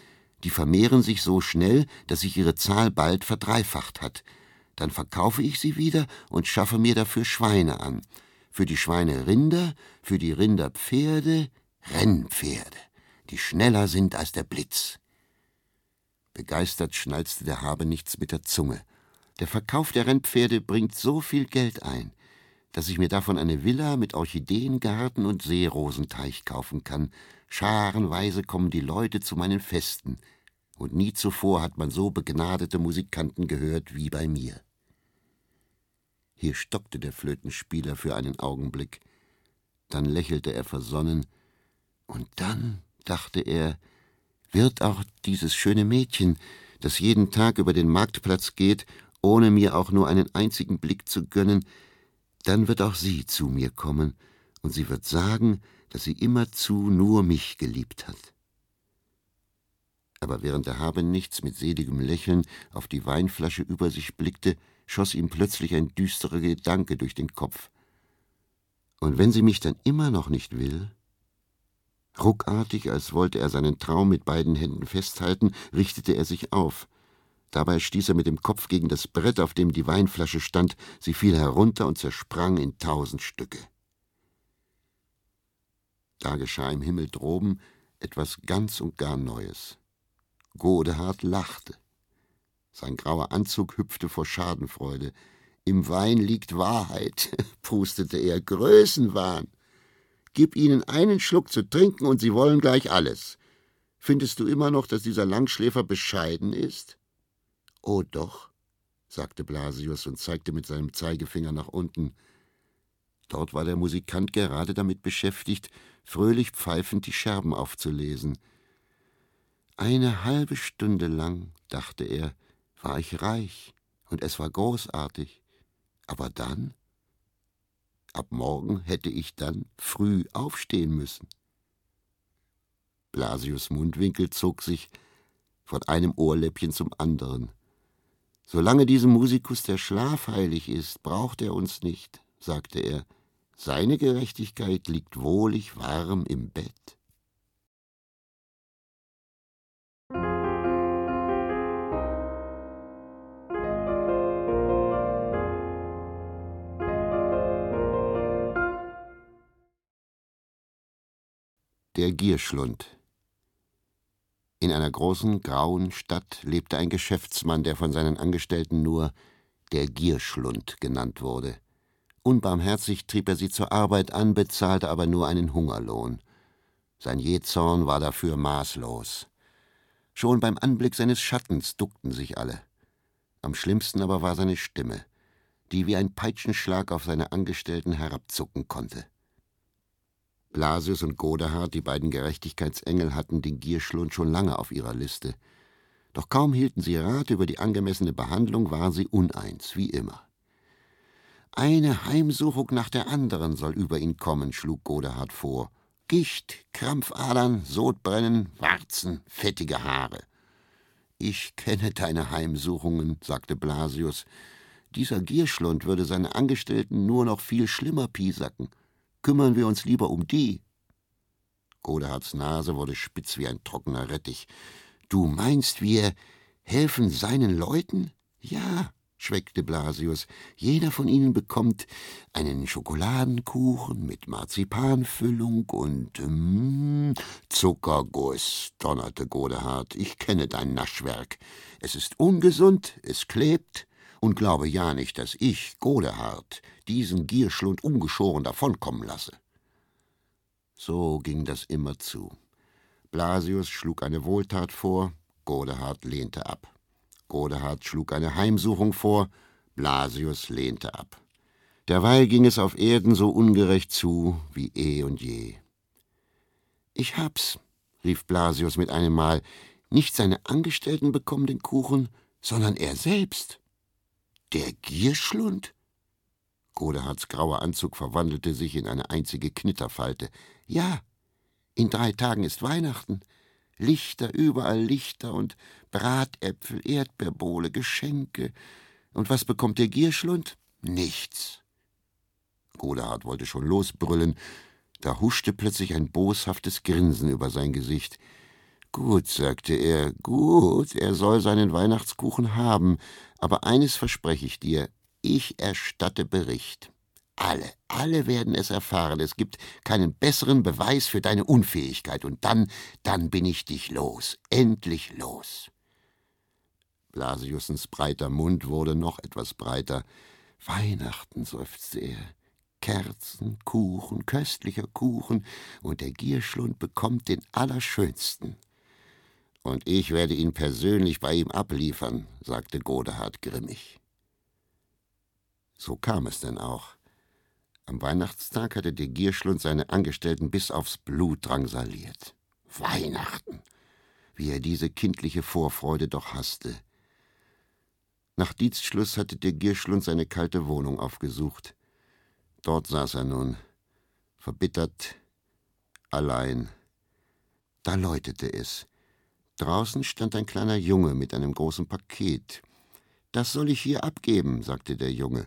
die vermehren sich so schnell, dass sich ihre Zahl bald verdreifacht hat. Dann verkaufe ich sie wieder und schaffe mir dafür Schweine an. Für die Schweine Rinder, für die Rinder Pferde, Rennpferde, die schneller sind als der Blitz. Begeistert schnalzte der Habenichts mit der Zunge. Der Verkauf der Rennpferde bringt so viel Geld ein, dass ich mir davon eine Villa mit Orchideengarten und Seerosenteich kaufen kann. Scharenweise kommen die Leute zu meinen Festen und nie zuvor hat man so begnadete Musikanten gehört wie bei mir. Hier stockte der Flötenspieler für einen Augenblick, dann lächelte er versonnen, und dann, dachte er, wird auch dieses schöne Mädchen, das jeden Tag über den Marktplatz geht, ohne mir auch nur einen einzigen Blick zu gönnen, dann wird auch sie zu mir kommen, und sie wird sagen, dass sie immerzu nur mich geliebt hat. Aber während der Habenichts mit seligem Lächeln auf die Weinflasche über sich blickte, schoss ihm plötzlich ein düsterer Gedanke durch den Kopf. Und wenn sie mich dann immer noch nicht will? Ruckartig, als wollte er seinen Traum mit beiden Händen festhalten, richtete er sich auf. Dabei stieß er mit dem Kopf gegen das Brett, auf dem die Weinflasche stand, sie fiel herunter und zersprang in tausend Stücke. Da geschah im Himmel droben etwas ganz und gar Neues. Godehard lachte. Sein grauer Anzug hüpfte vor Schadenfreude. Im Wein liegt Wahrheit, prustete er, Größenwahn. Gib ihnen einen Schluck zu trinken und sie wollen gleich alles. Findest du immer noch, dass dieser Langschläfer bescheiden ist? Oh doch, sagte Blasius und zeigte mit seinem Zeigefinger nach unten. Dort war der Musikant gerade damit beschäftigt, fröhlich pfeifend die Scherben aufzulesen. Eine halbe Stunde lang, dachte er, war ich reich und es war großartig. Aber dann? Ab morgen hätte ich dann früh aufstehen müssen. Blasius Mundwinkel zog sich von einem Ohrläppchen zum anderen. Solange diesem Musikus der Schlaf heilig ist, braucht er uns nicht, sagte er. Seine Gerechtigkeit liegt wohlig warm im Bett. Der Gierschlund In einer großen, grauen Stadt lebte ein Geschäftsmann, der von seinen Angestellten nur der Gierschlund genannt wurde. Unbarmherzig trieb er sie zur Arbeit an, bezahlte aber nur einen Hungerlohn. Sein Jähzorn war dafür maßlos. Schon beim Anblick seines Schattens duckten sich alle. Am schlimmsten aber war seine Stimme, die wie ein Peitschenschlag auf seine Angestellten herabzucken konnte. Blasius und Godehard, die beiden Gerechtigkeitsengel, hatten den Gierschlund schon lange auf ihrer Liste. Doch kaum hielten sie Rat über die angemessene Behandlung, waren sie uneins, wie immer. Eine Heimsuchung nach der anderen soll über ihn kommen, schlug Godehard vor. Gicht, Krampfadern, Sodbrennen, Warzen, fettige Haare. Ich kenne deine Heimsuchungen, sagte Blasius. Dieser Gierschlund würde seine Angestellten nur noch viel schlimmer piesacken kümmern wir uns lieber um die. Godehards Nase wurde spitz wie ein trockener Rettich. Du meinst, wir helfen seinen Leuten? Ja, schweckte Blasius. Jeder von ihnen bekommt einen Schokoladenkuchen mit Marzipanfüllung und ähm, Zuckerguss, donnerte Godehard. Ich kenne dein Naschwerk. Es ist ungesund, es klebt, und glaube ja nicht, dass ich, Godehard, diesen Gierschlund ungeschoren davonkommen lasse. So ging das immer zu. Blasius schlug eine Wohltat vor, Godehard lehnte ab. Godehard schlug eine Heimsuchung vor, Blasius lehnte ab. Derweil ging es auf Erden so ungerecht zu wie eh und je. Ich hab's, rief Blasius mit einem Mal, nicht seine Angestellten bekommen den Kuchen, sondern er selbst. Der Gierschlund? Godehards grauer Anzug verwandelte sich in eine einzige Knitterfalte. Ja, in drei Tagen ist Weihnachten. Lichter, überall Lichter und Bratäpfel, Erdbeerbohle, Geschenke. Und was bekommt der Gierschlund? Nichts. Godehard wollte schon losbrüllen, da huschte plötzlich ein boshaftes Grinsen über sein Gesicht. Gut, sagte er, gut, er soll seinen Weihnachtskuchen haben, aber eines verspreche ich dir, ich erstatte Bericht. Alle, alle werden es erfahren. Es gibt keinen besseren Beweis für deine Unfähigkeit. Und dann, dann bin ich dich los. Endlich los. Blasiussens breiter Mund wurde noch etwas breiter. Weihnachten, seufzte er. Kerzen, Kuchen, köstlicher Kuchen, und der Gierschlund bekommt den allerschönsten. Und ich werde ihn persönlich bei ihm abliefern, sagte Godehard grimmig. So kam es denn auch. Am Weihnachtstag hatte der Gierschlund seine Angestellten bis aufs Blut drangsaliert. Weihnachten! Wie er diese kindliche Vorfreude doch hasste. Nach Dienstschluss hatte der Gierschlund seine kalte Wohnung aufgesucht. Dort saß er nun, verbittert, allein. Da läutete es. Draußen stand ein kleiner Junge mit einem großen Paket. Das soll ich hier abgeben, sagte der Junge.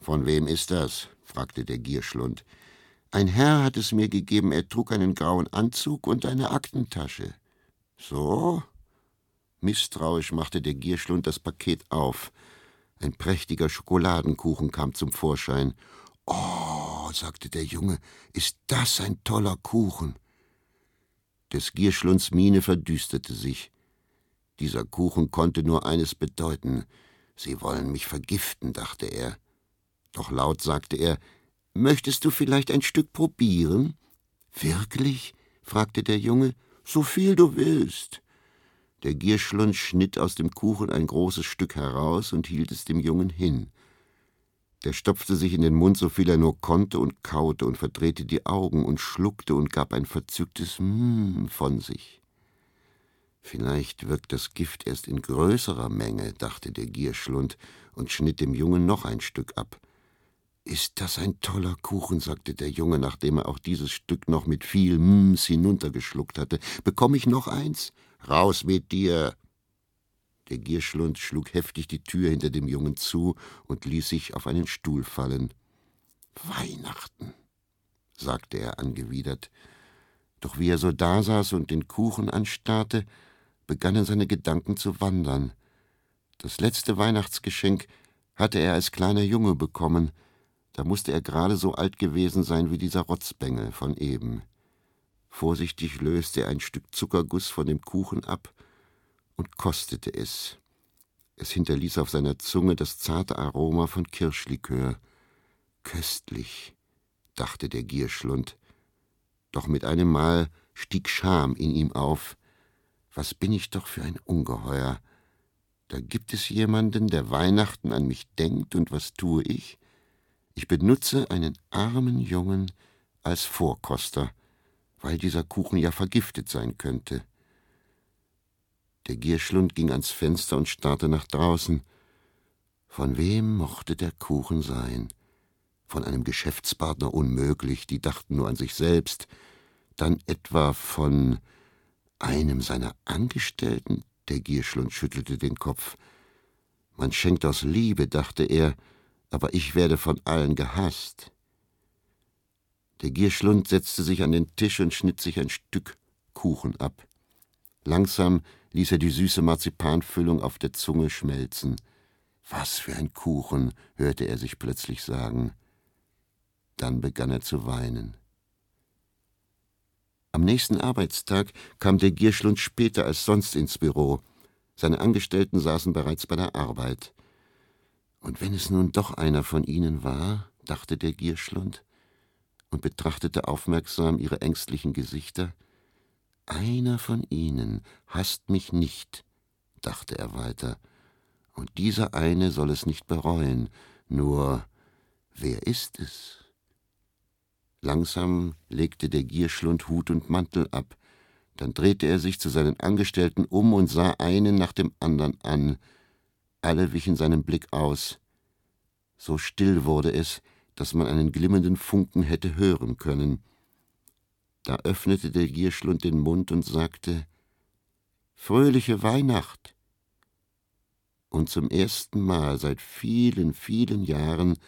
Von wem ist das? fragte der Gierschlund. Ein Herr hat es mir gegeben, er trug einen grauen Anzug und eine Aktentasche. So? Misstrauisch machte der Gierschlund das Paket auf. Ein prächtiger Schokoladenkuchen kam zum Vorschein. Oh, sagte der Junge, ist das ein toller Kuchen. Des Gierschlunds Miene verdüsterte sich. Dieser Kuchen konnte nur eines bedeuten. Sie wollen mich vergiften, dachte er. Doch laut sagte er, Möchtest du vielleicht ein Stück probieren? Wirklich? fragte der Junge. So viel du willst. Der Gierschlund schnitt aus dem Kuchen ein großes Stück heraus und hielt es dem Jungen hin. Der stopfte sich in den Mund, so viel er nur konnte, und kaute und verdrehte die Augen und schluckte und gab ein verzücktes Mmm von sich. Vielleicht wirkt das Gift erst in größerer Menge, dachte der Gierschlund und schnitt dem Jungen noch ein Stück ab. Ist das ein toller Kuchen, sagte der Junge, nachdem er auch dieses Stück noch mit viel Mms hinuntergeschluckt hatte. Bekomme ich noch eins? Raus mit dir! Der Gierschlund schlug heftig die Tür hinter dem Jungen zu und ließ sich auf einen Stuhl fallen. Weihnachten, sagte er angewidert. Doch wie er so dasaß und den Kuchen anstarrte, begannen seine Gedanken zu wandern. Das letzte Weihnachtsgeschenk hatte er als kleiner Junge bekommen, da musste er gerade so alt gewesen sein wie dieser Rotzbengel von eben. Vorsichtig löste er ein Stück Zuckerguss von dem Kuchen ab und kostete es. Es hinterließ auf seiner Zunge das zarte Aroma von Kirschlikör. Köstlich, dachte der Gierschlund. Doch mit einem Mal stieg Scham in ihm auf. Was bin ich doch für ein Ungeheuer. Da gibt es jemanden, der Weihnachten an mich denkt, und was tue ich? Ich benutze einen armen Jungen als Vorkoster, weil dieser Kuchen ja vergiftet sein könnte. Der Gierschlund ging ans Fenster und starrte nach draußen. Von wem mochte der Kuchen sein? Von einem Geschäftspartner unmöglich, die dachten nur an sich selbst. Dann etwa von einem seiner Angestellten? Der Gierschlund schüttelte den Kopf. Man schenkt aus Liebe, dachte er, aber ich werde von allen gehasst. Der Gierschlund setzte sich an den Tisch und schnitt sich ein Stück Kuchen ab. Langsam ließ er die süße Marzipanfüllung auf der Zunge schmelzen. Was für ein Kuchen, hörte er sich plötzlich sagen. Dann begann er zu weinen. Am nächsten Arbeitstag kam der Gierschlund später als sonst ins Büro. Seine Angestellten saßen bereits bei der Arbeit. Und wenn es nun doch einer von ihnen war, dachte der Gierschlund und betrachtete aufmerksam ihre ängstlichen Gesichter, einer von ihnen hasst mich nicht, dachte er weiter, und dieser eine soll es nicht bereuen, nur wer ist es? Langsam legte der Gierschlund Hut und Mantel ab, dann drehte er sich zu seinen Angestellten um und sah einen nach dem andern an. Alle wichen seinem Blick aus. So still wurde es, dass man einen glimmenden Funken hätte hören können. Da öffnete der Gierschlund den Mund und sagte Fröhliche Weihnacht. Und zum ersten Mal seit vielen, vielen Jahren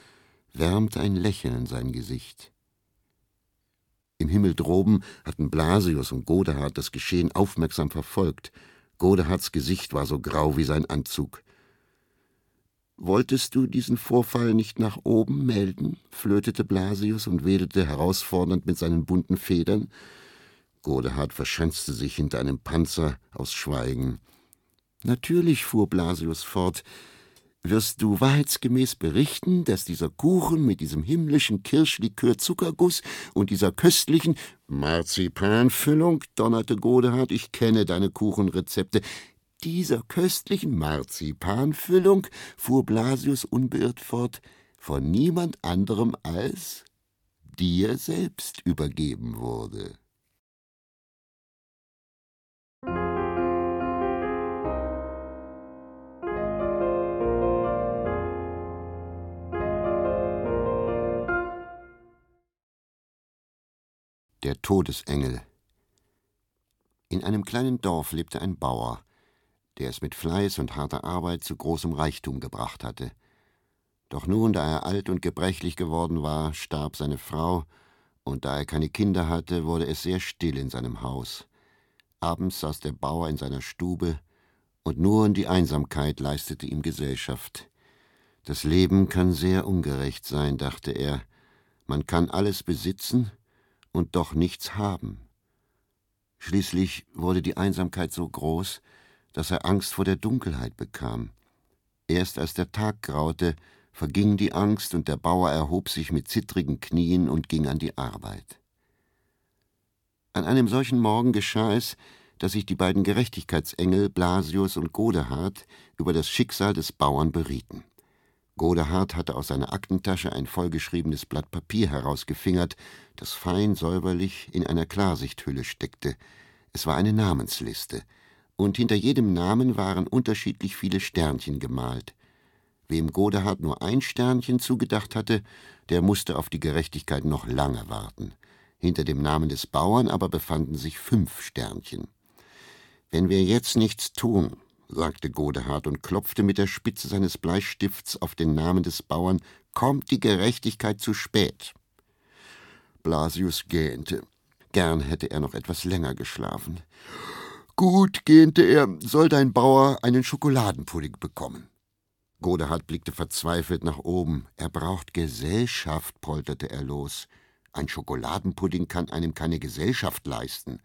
wärmte ein Lächeln sein Gesicht. Im Himmel droben hatten Blasius und Godehard das Geschehen aufmerksam verfolgt. Godehards Gesicht war so grau wie sein Anzug. Wolltest du diesen Vorfall nicht nach oben melden? flötete Blasius und wedelte herausfordernd mit seinen bunten Federn. Godehard verschanzte sich hinter einem Panzer aus Schweigen. Natürlich, fuhr Blasius fort, wirst du wahrheitsgemäß berichten, dass dieser Kuchen mit diesem himmlischen Kirschlikör Zuckerguss und dieser köstlichen Marzipanfüllung, donnerte Godehard, ich kenne deine Kuchenrezepte. Dieser köstlichen Marzipanfüllung, fuhr Blasius unbeirrt fort, von niemand anderem als dir selbst übergeben wurde. Der Todesengel In einem kleinen Dorf lebte ein Bauer, der es mit Fleiß und harter Arbeit zu großem Reichtum gebracht hatte. Doch nun, da er alt und gebrechlich geworden war, starb seine Frau, und da er keine Kinder hatte, wurde es sehr still in seinem Haus. Abends saß der Bauer in seiner Stube, und nur die Einsamkeit leistete ihm Gesellschaft. Das Leben kann sehr ungerecht sein, dachte er. Man kann alles besitzen, und doch nichts haben. Schließlich wurde die Einsamkeit so groß, dass er Angst vor der Dunkelheit bekam. Erst als der Tag graute, verging die Angst und der Bauer erhob sich mit zittrigen Knien und ging an die Arbeit. An einem solchen Morgen geschah es, dass sich die beiden Gerechtigkeitsengel Blasius und Godehard über das Schicksal des Bauern berieten. Godehard hatte aus seiner Aktentasche ein vollgeschriebenes Blatt Papier herausgefingert, das fein säuberlich in einer Klarsichthülle steckte. Es war eine Namensliste, und hinter jedem Namen waren unterschiedlich viele Sternchen gemalt. Wem Godehard nur ein Sternchen zugedacht hatte, der musste auf die Gerechtigkeit noch lange warten. Hinter dem Namen des Bauern aber befanden sich fünf Sternchen. Wenn wir jetzt nichts tun, sagte Godehard und klopfte mit der Spitze seines Bleistifts auf den Namen des Bauern, kommt die Gerechtigkeit zu spät. Blasius gähnte. Gern hätte er noch etwas länger geschlafen. Gut, gähnte er, soll dein Bauer einen Schokoladenpudding bekommen. Godehard blickte verzweifelt nach oben. Er braucht Gesellschaft, polterte er los. Ein Schokoladenpudding kann einem keine Gesellschaft leisten.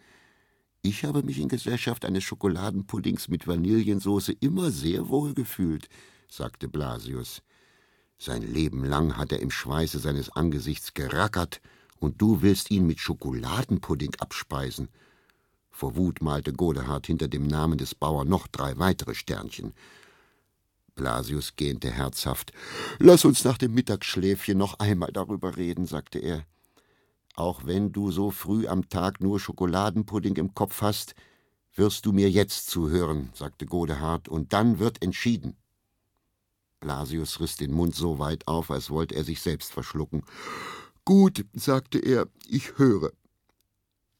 Ich habe mich in Gesellschaft eines Schokoladenpuddings mit Vanillensauce immer sehr wohl gefühlt, sagte Blasius. Sein Leben lang hat er im Schweiße seines Angesichts gerackert, und du willst ihn mit Schokoladenpudding abspeisen. Vor Wut malte Godehard hinter dem Namen des Bauern noch drei weitere Sternchen. Blasius gähnte herzhaft. Lass uns nach dem Mittagsschläfchen noch einmal darüber reden, sagte er. Auch wenn du so früh am Tag nur Schokoladenpudding im Kopf hast, wirst du mir jetzt zuhören, sagte Godehard, und dann wird entschieden. Blasius riss den Mund so weit auf, als wollte er sich selbst verschlucken. Gut, sagte er, ich höre.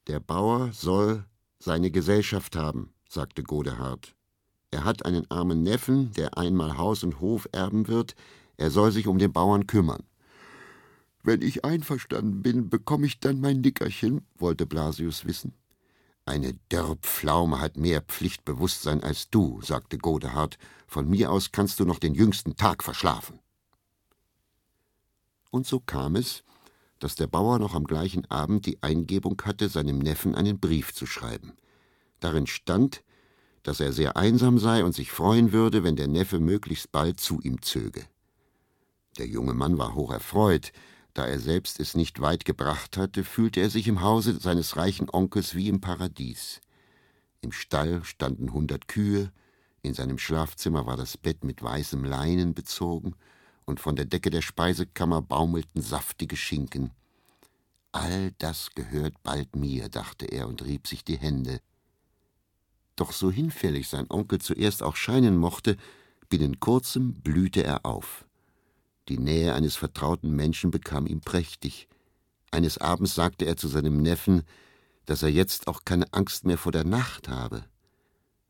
Der Bauer soll seine Gesellschaft haben, sagte Godehard. Er hat einen armen Neffen, der einmal Haus und Hof erben wird, er soll sich um den Bauern kümmern. Wenn ich einverstanden bin, bekomme ich dann mein Nickerchen, wollte Blasius wissen. Eine Dörrpflaume hat mehr Pflichtbewusstsein als du, sagte Godehard. Von mir aus kannst du noch den jüngsten Tag verschlafen. Und so kam es, dass der Bauer noch am gleichen Abend die Eingebung hatte, seinem Neffen einen Brief zu schreiben. Darin stand, dass er sehr einsam sei und sich freuen würde, wenn der Neffe möglichst bald zu ihm zöge. Der junge Mann war hoch erfreut, da er selbst es nicht weit gebracht hatte, fühlte er sich im Hause seines reichen Onkels wie im Paradies. Im Stall standen hundert Kühe, in seinem Schlafzimmer war das Bett mit weißem Leinen bezogen, und von der Decke der Speisekammer baumelten saftige Schinken. All das gehört bald mir, dachte er und rieb sich die Hände. Doch so hinfällig sein Onkel zuerst auch scheinen mochte, binnen kurzem blühte er auf. Die Nähe eines vertrauten Menschen bekam ihm prächtig. Eines Abends sagte er zu seinem Neffen, dass er jetzt auch keine Angst mehr vor der Nacht habe.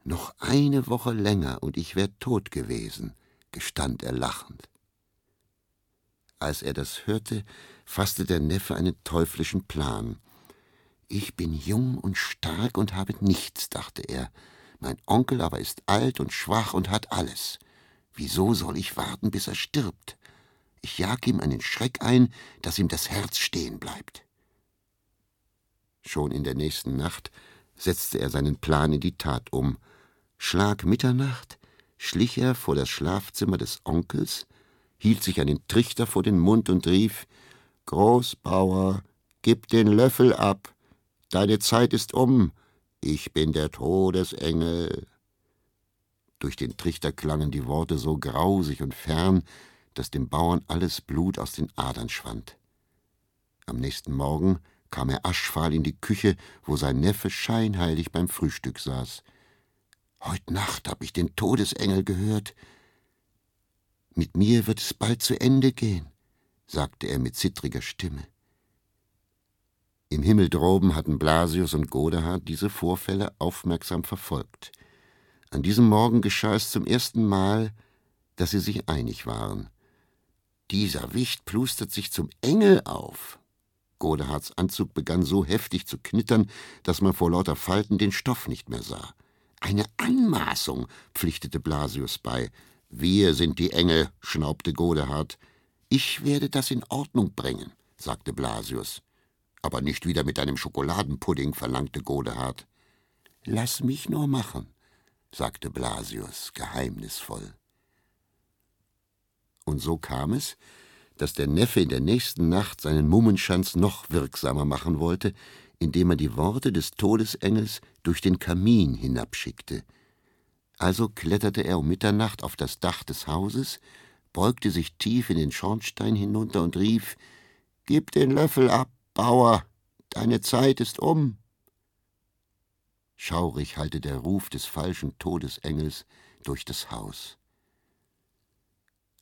Noch eine Woche länger und ich wär tot gewesen, gestand er lachend. Als er das hörte, fasste der Neffe einen teuflischen Plan. Ich bin jung und stark und habe nichts, dachte er. Mein Onkel aber ist alt und schwach und hat alles. Wieso soll ich warten, bis er stirbt? Ich jag ihm einen Schreck ein, dass ihm das Herz stehen bleibt. Schon in der nächsten Nacht setzte er seinen Plan in die Tat um. Schlag Mitternacht schlich er vor das Schlafzimmer des Onkels, hielt sich einen Trichter vor den Mund und rief Großbauer, gib den Löffel ab, deine Zeit ist um. Ich bin der Todesengel. Durch den Trichter klangen die Worte so grausig und fern, dass dem Bauern alles Blut aus den Adern schwand. Am nächsten Morgen kam er aschfahl in die Küche, wo sein Neffe scheinheilig beim Frühstück saß. Heut Nacht hab ich den Todesengel gehört. Mit mir wird es bald zu Ende gehen, sagte er mit zittriger Stimme. Im Himmel droben hatten Blasius und Godehard diese Vorfälle aufmerksam verfolgt. An diesem Morgen geschah es zum ersten Mal, dass sie sich einig waren. Dieser Wicht plustert sich zum Engel auf. Godehards Anzug begann so heftig zu knittern, dass man vor lauter Falten den Stoff nicht mehr sah. Eine Anmaßung, pflichtete Blasius bei. Wir sind die Engel, schnaubte Godehard. Ich werde das in Ordnung bringen, sagte Blasius. Aber nicht wieder mit deinem Schokoladenpudding, verlangte Godehard. Lass mich nur machen, sagte Blasius geheimnisvoll. Und so kam es, dass der Neffe in der nächsten Nacht seinen Mummenschanz noch wirksamer machen wollte, indem er die Worte des Todesengels durch den Kamin hinabschickte. Also kletterte er um Mitternacht auf das Dach des Hauses, beugte sich tief in den Schornstein hinunter und rief Gib den Löffel ab, Bauer, deine Zeit ist um. Schaurig hallte der Ruf des falschen Todesengels durch das Haus.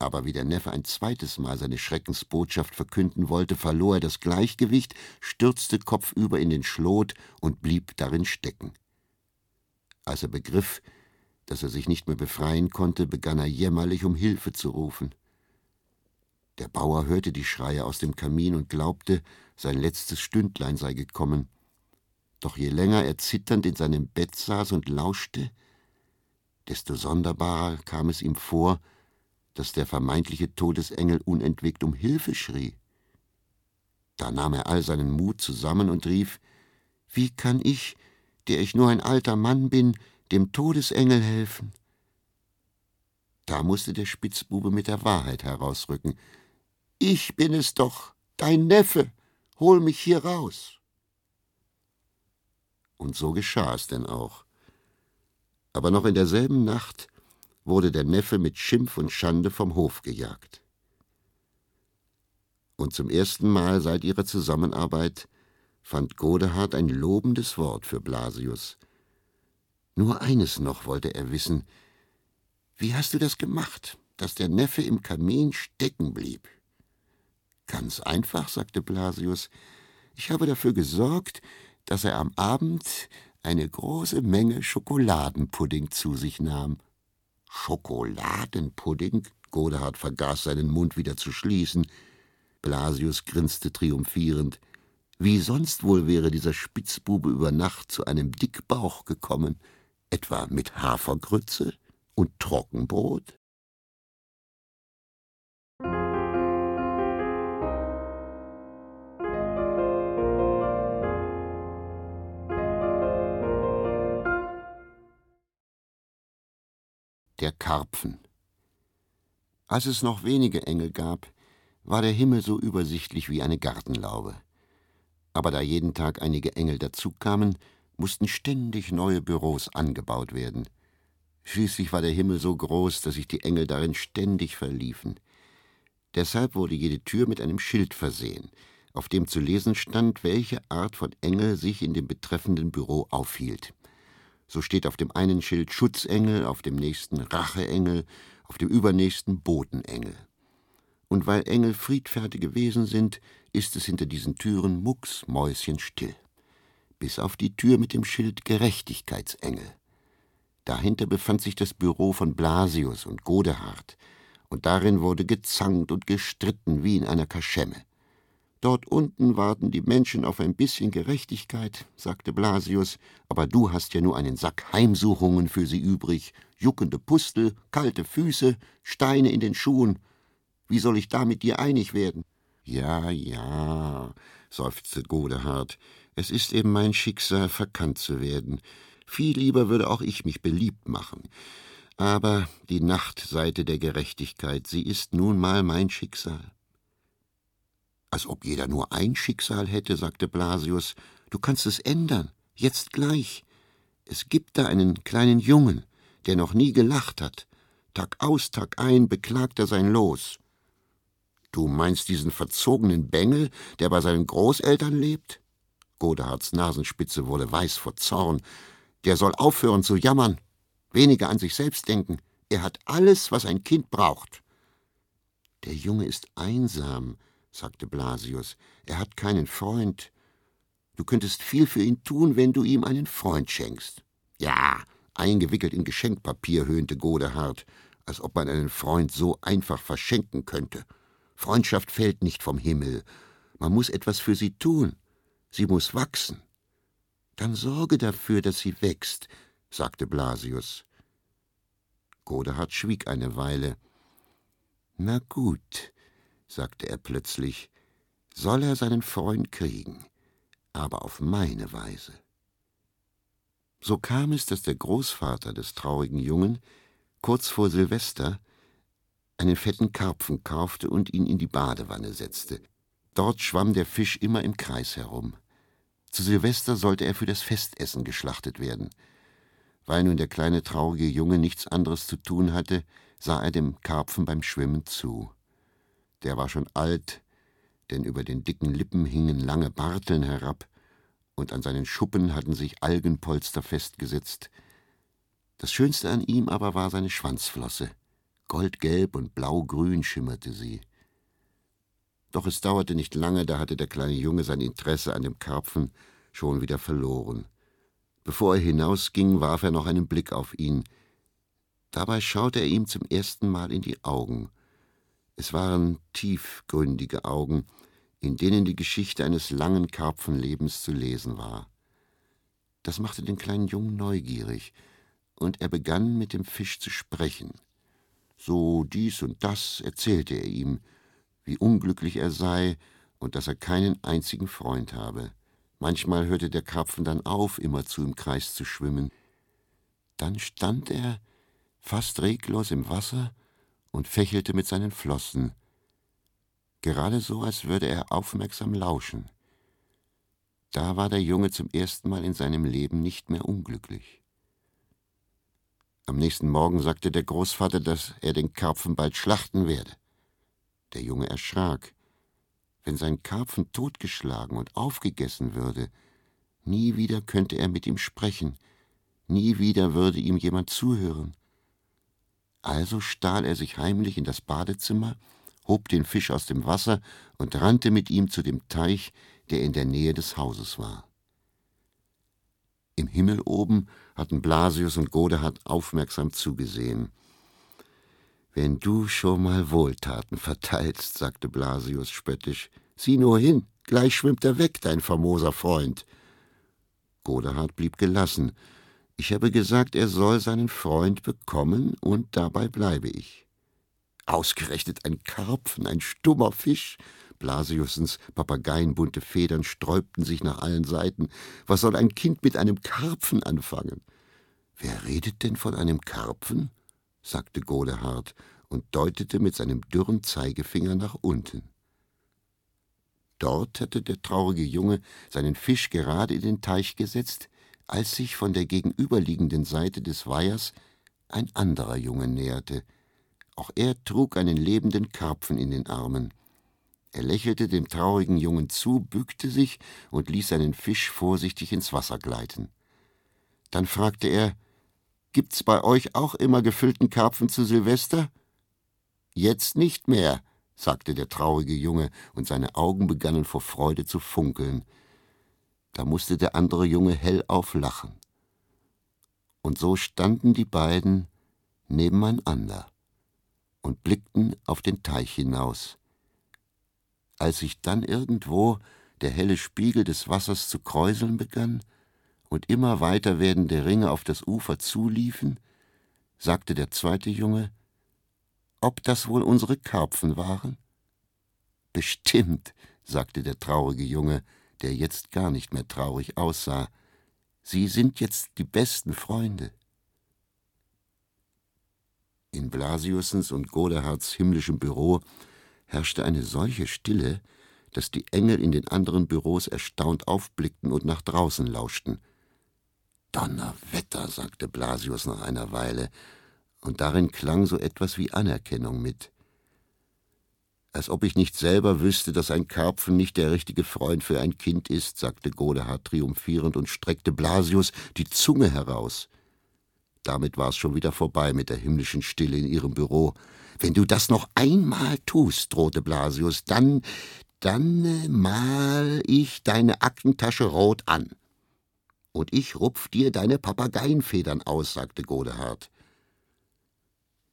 Aber wie der Neffe ein zweites Mal seine Schreckensbotschaft verkünden wollte, verlor er das Gleichgewicht, stürzte kopfüber in den Schlot und blieb darin stecken. Als er begriff, dass er sich nicht mehr befreien konnte, begann er jämmerlich um Hilfe zu rufen. Der Bauer hörte die Schreie aus dem Kamin und glaubte, sein letztes Stündlein sei gekommen. Doch je länger er zitternd in seinem Bett saß und lauschte, desto sonderbarer kam es ihm vor, dass der vermeintliche Todesengel unentwegt um Hilfe schrie. Da nahm er all seinen Mut zusammen und rief Wie kann ich, der ich nur ein alter Mann bin, dem Todesengel helfen? Da musste der Spitzbube mit der Wahrheit herausrücken. Ich bin es doch, dein Neffe, hol mich hier raus. Und so geschah es denn auch. Aber noch in derselben Nacht wurde der Neffe mit Schimpf und Schande vom Hof gejagt. Und zum ersten Mal seit ihrer Zusammenarbeit fand Godehard ein lobendes Wort für Blasius. Nur eines noch wollte er wissen: Wie hast du das gemacht, dass der Neffe im Kamin stecken blieb? Ganz einfach, sagte Blasius. Ich habe dafür gesorgt, dass er am Abend eine große Menge Schokoladenpudding zu sich nahm. Schokoladenpudding? Godehard vergaß seinen Mund wieder zu schließen. Blasius grinste triumphierend. Wie sonst wohl wäre dieser Spitzbube über Nacht zu einem Dickbauch gekommen? Etwa mit Hafergrütze und Trockenbrot? der Karpfen. Als es noch wenige Engel gab, war der Himmel so übersichtlich wie eine Gartenlaube. Aber da jeden Tag einige Engel dazukamen, mussten ständig neue Büros angebaut werden. Schließlich war der Himmel so groß, dass sich die Engel darin ständig verliefen. Deshalb wurde jede Tür mit einem Schild versehen, auf dem zu lesen stand, welche Art von Engel sich in dem betreffenden Büro aufhielt. So steht auf dem einen Schild Schutzengel, auf dem nächsten Racheengel, auf dem übernächsten Botenengel. Und weil Engel friedfertige Wesen sind, ist es hinter diesen Türen mucksmäuschenstill. Bis auf die Tür mit dem Schild Gerechtigkeitsengel. Dahinter befand sich das Büro von Blasius und Godehard, und darin wurde gezankt und gestritten wie in einer Kaschemme. Dort unten warten die Menschen auf ein bisschen Gerechtigkeit, sagte Blasius, aber du hast ja nur einen Sack Heimsuchungen für sie übrig, juckende Pustel, kalte Füße, Steine in den Schuhen. Wie soll ich da mit dir einig werden? Ja, ja, seufzte Godehard, es ist eben mein Schicksal, verkannt zu werden. Viel lieber würde auch ich mich beliebt machen. Aber die Nachtseite der Gerechtigkeit, sie ist nun mal mein Schicksal. Als ob jeder nur ein Schicksal hätte, sagte Blasius, Du kannst es ändern, jetzt gleich. Es gibt da einen kleinen Jungen, der noch nie gelacht hat. Tag aus, Tag ein beklagt er sein Los. Du meinst diesen verzogenen Bengel, der bei seinen Großeltern lebt? Godehards Nasenspitze wurde weiß vor Zorn. Der soll aufhören zu jammern, weniger an sich selbst denken. Er hat alles, was ein Kind braucht. Der Junge ist einsam, sagte Blasius. Er hat keinen Freund. Du könntest viel für ihn tun, wenn du ihm einen Freund schenkst. Ja, eingewickelt in Geschenkpapier, höhnte Godehard, als ob man einen Freund so einfach verschenken könnte. Freundschaft fällt nicht vom Himmel. Man muss etwas für sie tun. Sie muss wachsen. Dann sorge dafür, dass sie wächst, sagte Blasius. Godehard schwieg eine Weile. Na gut, sagte er plötzlich, soll er seinen Freund kriegen, aber auf meine Weise. So kam es, dass der Großvater des traurigen Jungen kurz vor Silvester einen fetten Karpfen kaufte und ihn in die Badewanne setzte. Dort schwamm der Fisch immer im Kreis herum. Zu Silvester sollte er für das Festessen geschlachtet werden. Weil nun der kleine traurige Junge nichts anderes zu tun hatte, sah er dem Karpfen beim Schwimmen zu. Der war schon alt, denn über den dicken Lippen hingen lange Barteln herab, und an seinen Schuppen hatten sich Algenpolster festgesetzt. Das Schönste an ihm aber war seine Schwanzflosse. Goldgelb und blaugrün schimmerte sie. Doch es dauerte nicht lange, da hatte der kleine Junge sein Interesse an dem Karpfen schon wieder verloren. Bevor er hinausging, warf er noch einen Blick auf ihn. Dabei schaute er ihm zum ersten Mal in die Augen. Es waren tiefgründige Augen, in denen die Geschichte eines langen Karpfenlebens zu lesen war. Das machte den kleinen Jungen neugierig, und er begann mit dem Fisch zu sprechen. So dies und das erzählte er ihm, wie unglücklich er sei und dass er keinen einzigen Freund habe. Manchmal hörte der Karpfen dann auf, immerzu im Kreis zu schwimmen. Dann stand er fast reglos im Wasser und fächelte mit seinen Flossen, gerade so, als würde er aufmerksam lauschen. Da war der Junge zum ersten Mal in seinem Leben nicht mehr unglücklich. Am nächsten Morgen sagte der Großvater, dass er den Karpfen bald schlachten werde. Der Junge erschrak. Wenn sein Karpfen totgeschlagen und aufgegessen würde, nie wieder könnte er mit ihm sprechen, nie wieder würde ihm jemand zuhören. Also stahl er sich heimlich in das Badezimmer hob den Fisch aus dem Wasser und rannte mit ihm zu dem Teich, der in der Nähe des Hauses war. Im Himmel oben hatten Blasius und Godehard aufmerksam zugesehen. Wenn du schon mal Wohltaten verteilst, sagte Blasius spöttisch, sieh nur hin, gleich schwimmt er weg, dein famoser Freund. Godehard blieb gelassen. Ich habe gesagt, er soll seinen Freund bekommen, und dabei bleibe ich. Ausgerechnet ein Karpfen, ein stummer Fisch. Blasiussens papageienbunte Federn sträubten sich nach allen Seiten. Was soll ein Kind mit einem Karpfen anfangen? Wer redet denn von einem Karpfen? Sagte Godehard und deutete mit seinem dürren Zeigefinger nach unten. Dort hatte der traurige Junge seinen Fisch gerade in den Teich gesetzt, als sich von der gegenüberliegenden Seite des Weihers ein anderer Junge näherte, auch er trug einen lebenden Karpfen in den Armen. Er lächelte dem traurigen Jungen zu, bückte sich und ließ seinen Fisch vorsichtig ins Wasser gleiten. Dann fragte er Gibt's bei euch auch immer gefüllten Karpfen zu Silvester? Jetzt nicht mehr, sagte der traurige Junge, und seine Augen begannen vor Freude zu funkeln. Da musste der andere Junge hellauf lachen. Und so standen die beiden nebeneinander und blickten auf den Teich hinaus. Als sich dann irgendwo der helle Spiegel des Wassers zu kräuseln begann und immer weiter werdende Ringe auf das Ufer zuliefen, sagte der zweite Junge, ob das wohl unsere Karpfen waren? Bestimmt, sagte der traurige Junge, der jetzt gar nicht mehr traurig aussah. Sie sind jetzt die besten Freunde. In Blasiussens und Godehards himmlischem Büro herrschte eine solche Stille, dass die Engel in den anderen Büros erstaunt aufblickten und nach draußen lauschten. Donnerwetter, sagte Blasius nach einer Weile, und darin klang so etwas wie Anerkennung mit. Als ob ich nicht selber wüsste, dass ein Karpfen nicht der richtige Freund für ein Kind ist, sagte Godehard triumphierend und streckte Blasius die Zunge heraus. Damit war es schon wieder vorbei mit der himmlischen Stille in ihrem Büro. Wenn du das noch einmal tust, drohte Blasius, dann, dann äh, mal ich deine Aktentasche rot an. Und ich rupf dir deine Papageienfedern aus, sagte Godehard.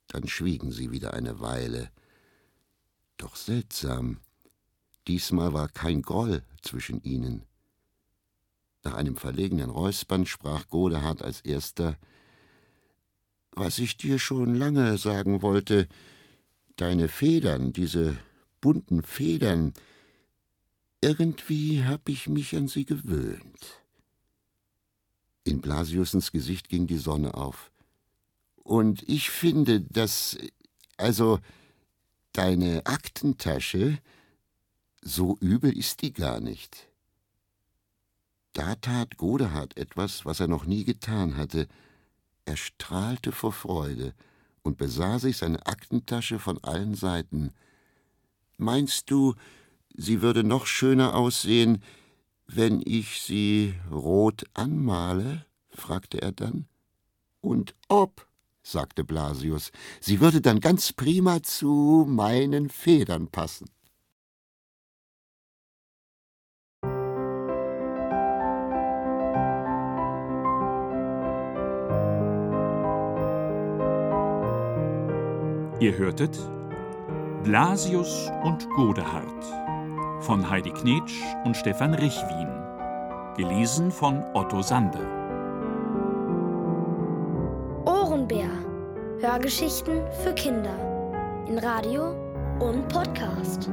Dann schwiegen sie wieder eine Weile. Doch seltsam. Diesmal war kein Groll zwischen ihnen. Nach einem verlegenen Räuspern sprach Godehard als erster Was ich dir schon lange sagen wollte, deine Federn, diese bunten Federn, irgendwie hab ich mich an sie gewöhnt. In Blasiussens Gesicht ging die Sonne auf. Und ich finde, dass, also, Deine Aktentasche, so übel ist die gar nicht. Da tat Godehard etwas, was er noch nie getan hatte. Er strahlte vor Freude und besah sich seine Aktentasche von allen Seiten. Meinst du, sie würde noch schöner aussehen, wenn ich sie rot anmale? fragte er dann. Und ob? sagte Blasius, sie würde dann ganz prima zu meinen Federn passen. Ihr hörtet Blasius und Godehard von Heidi Knetsch und Stefan Richwin, gelesen von Otto Sande. Hörgeschichten für Kinder in Radio und Podcast.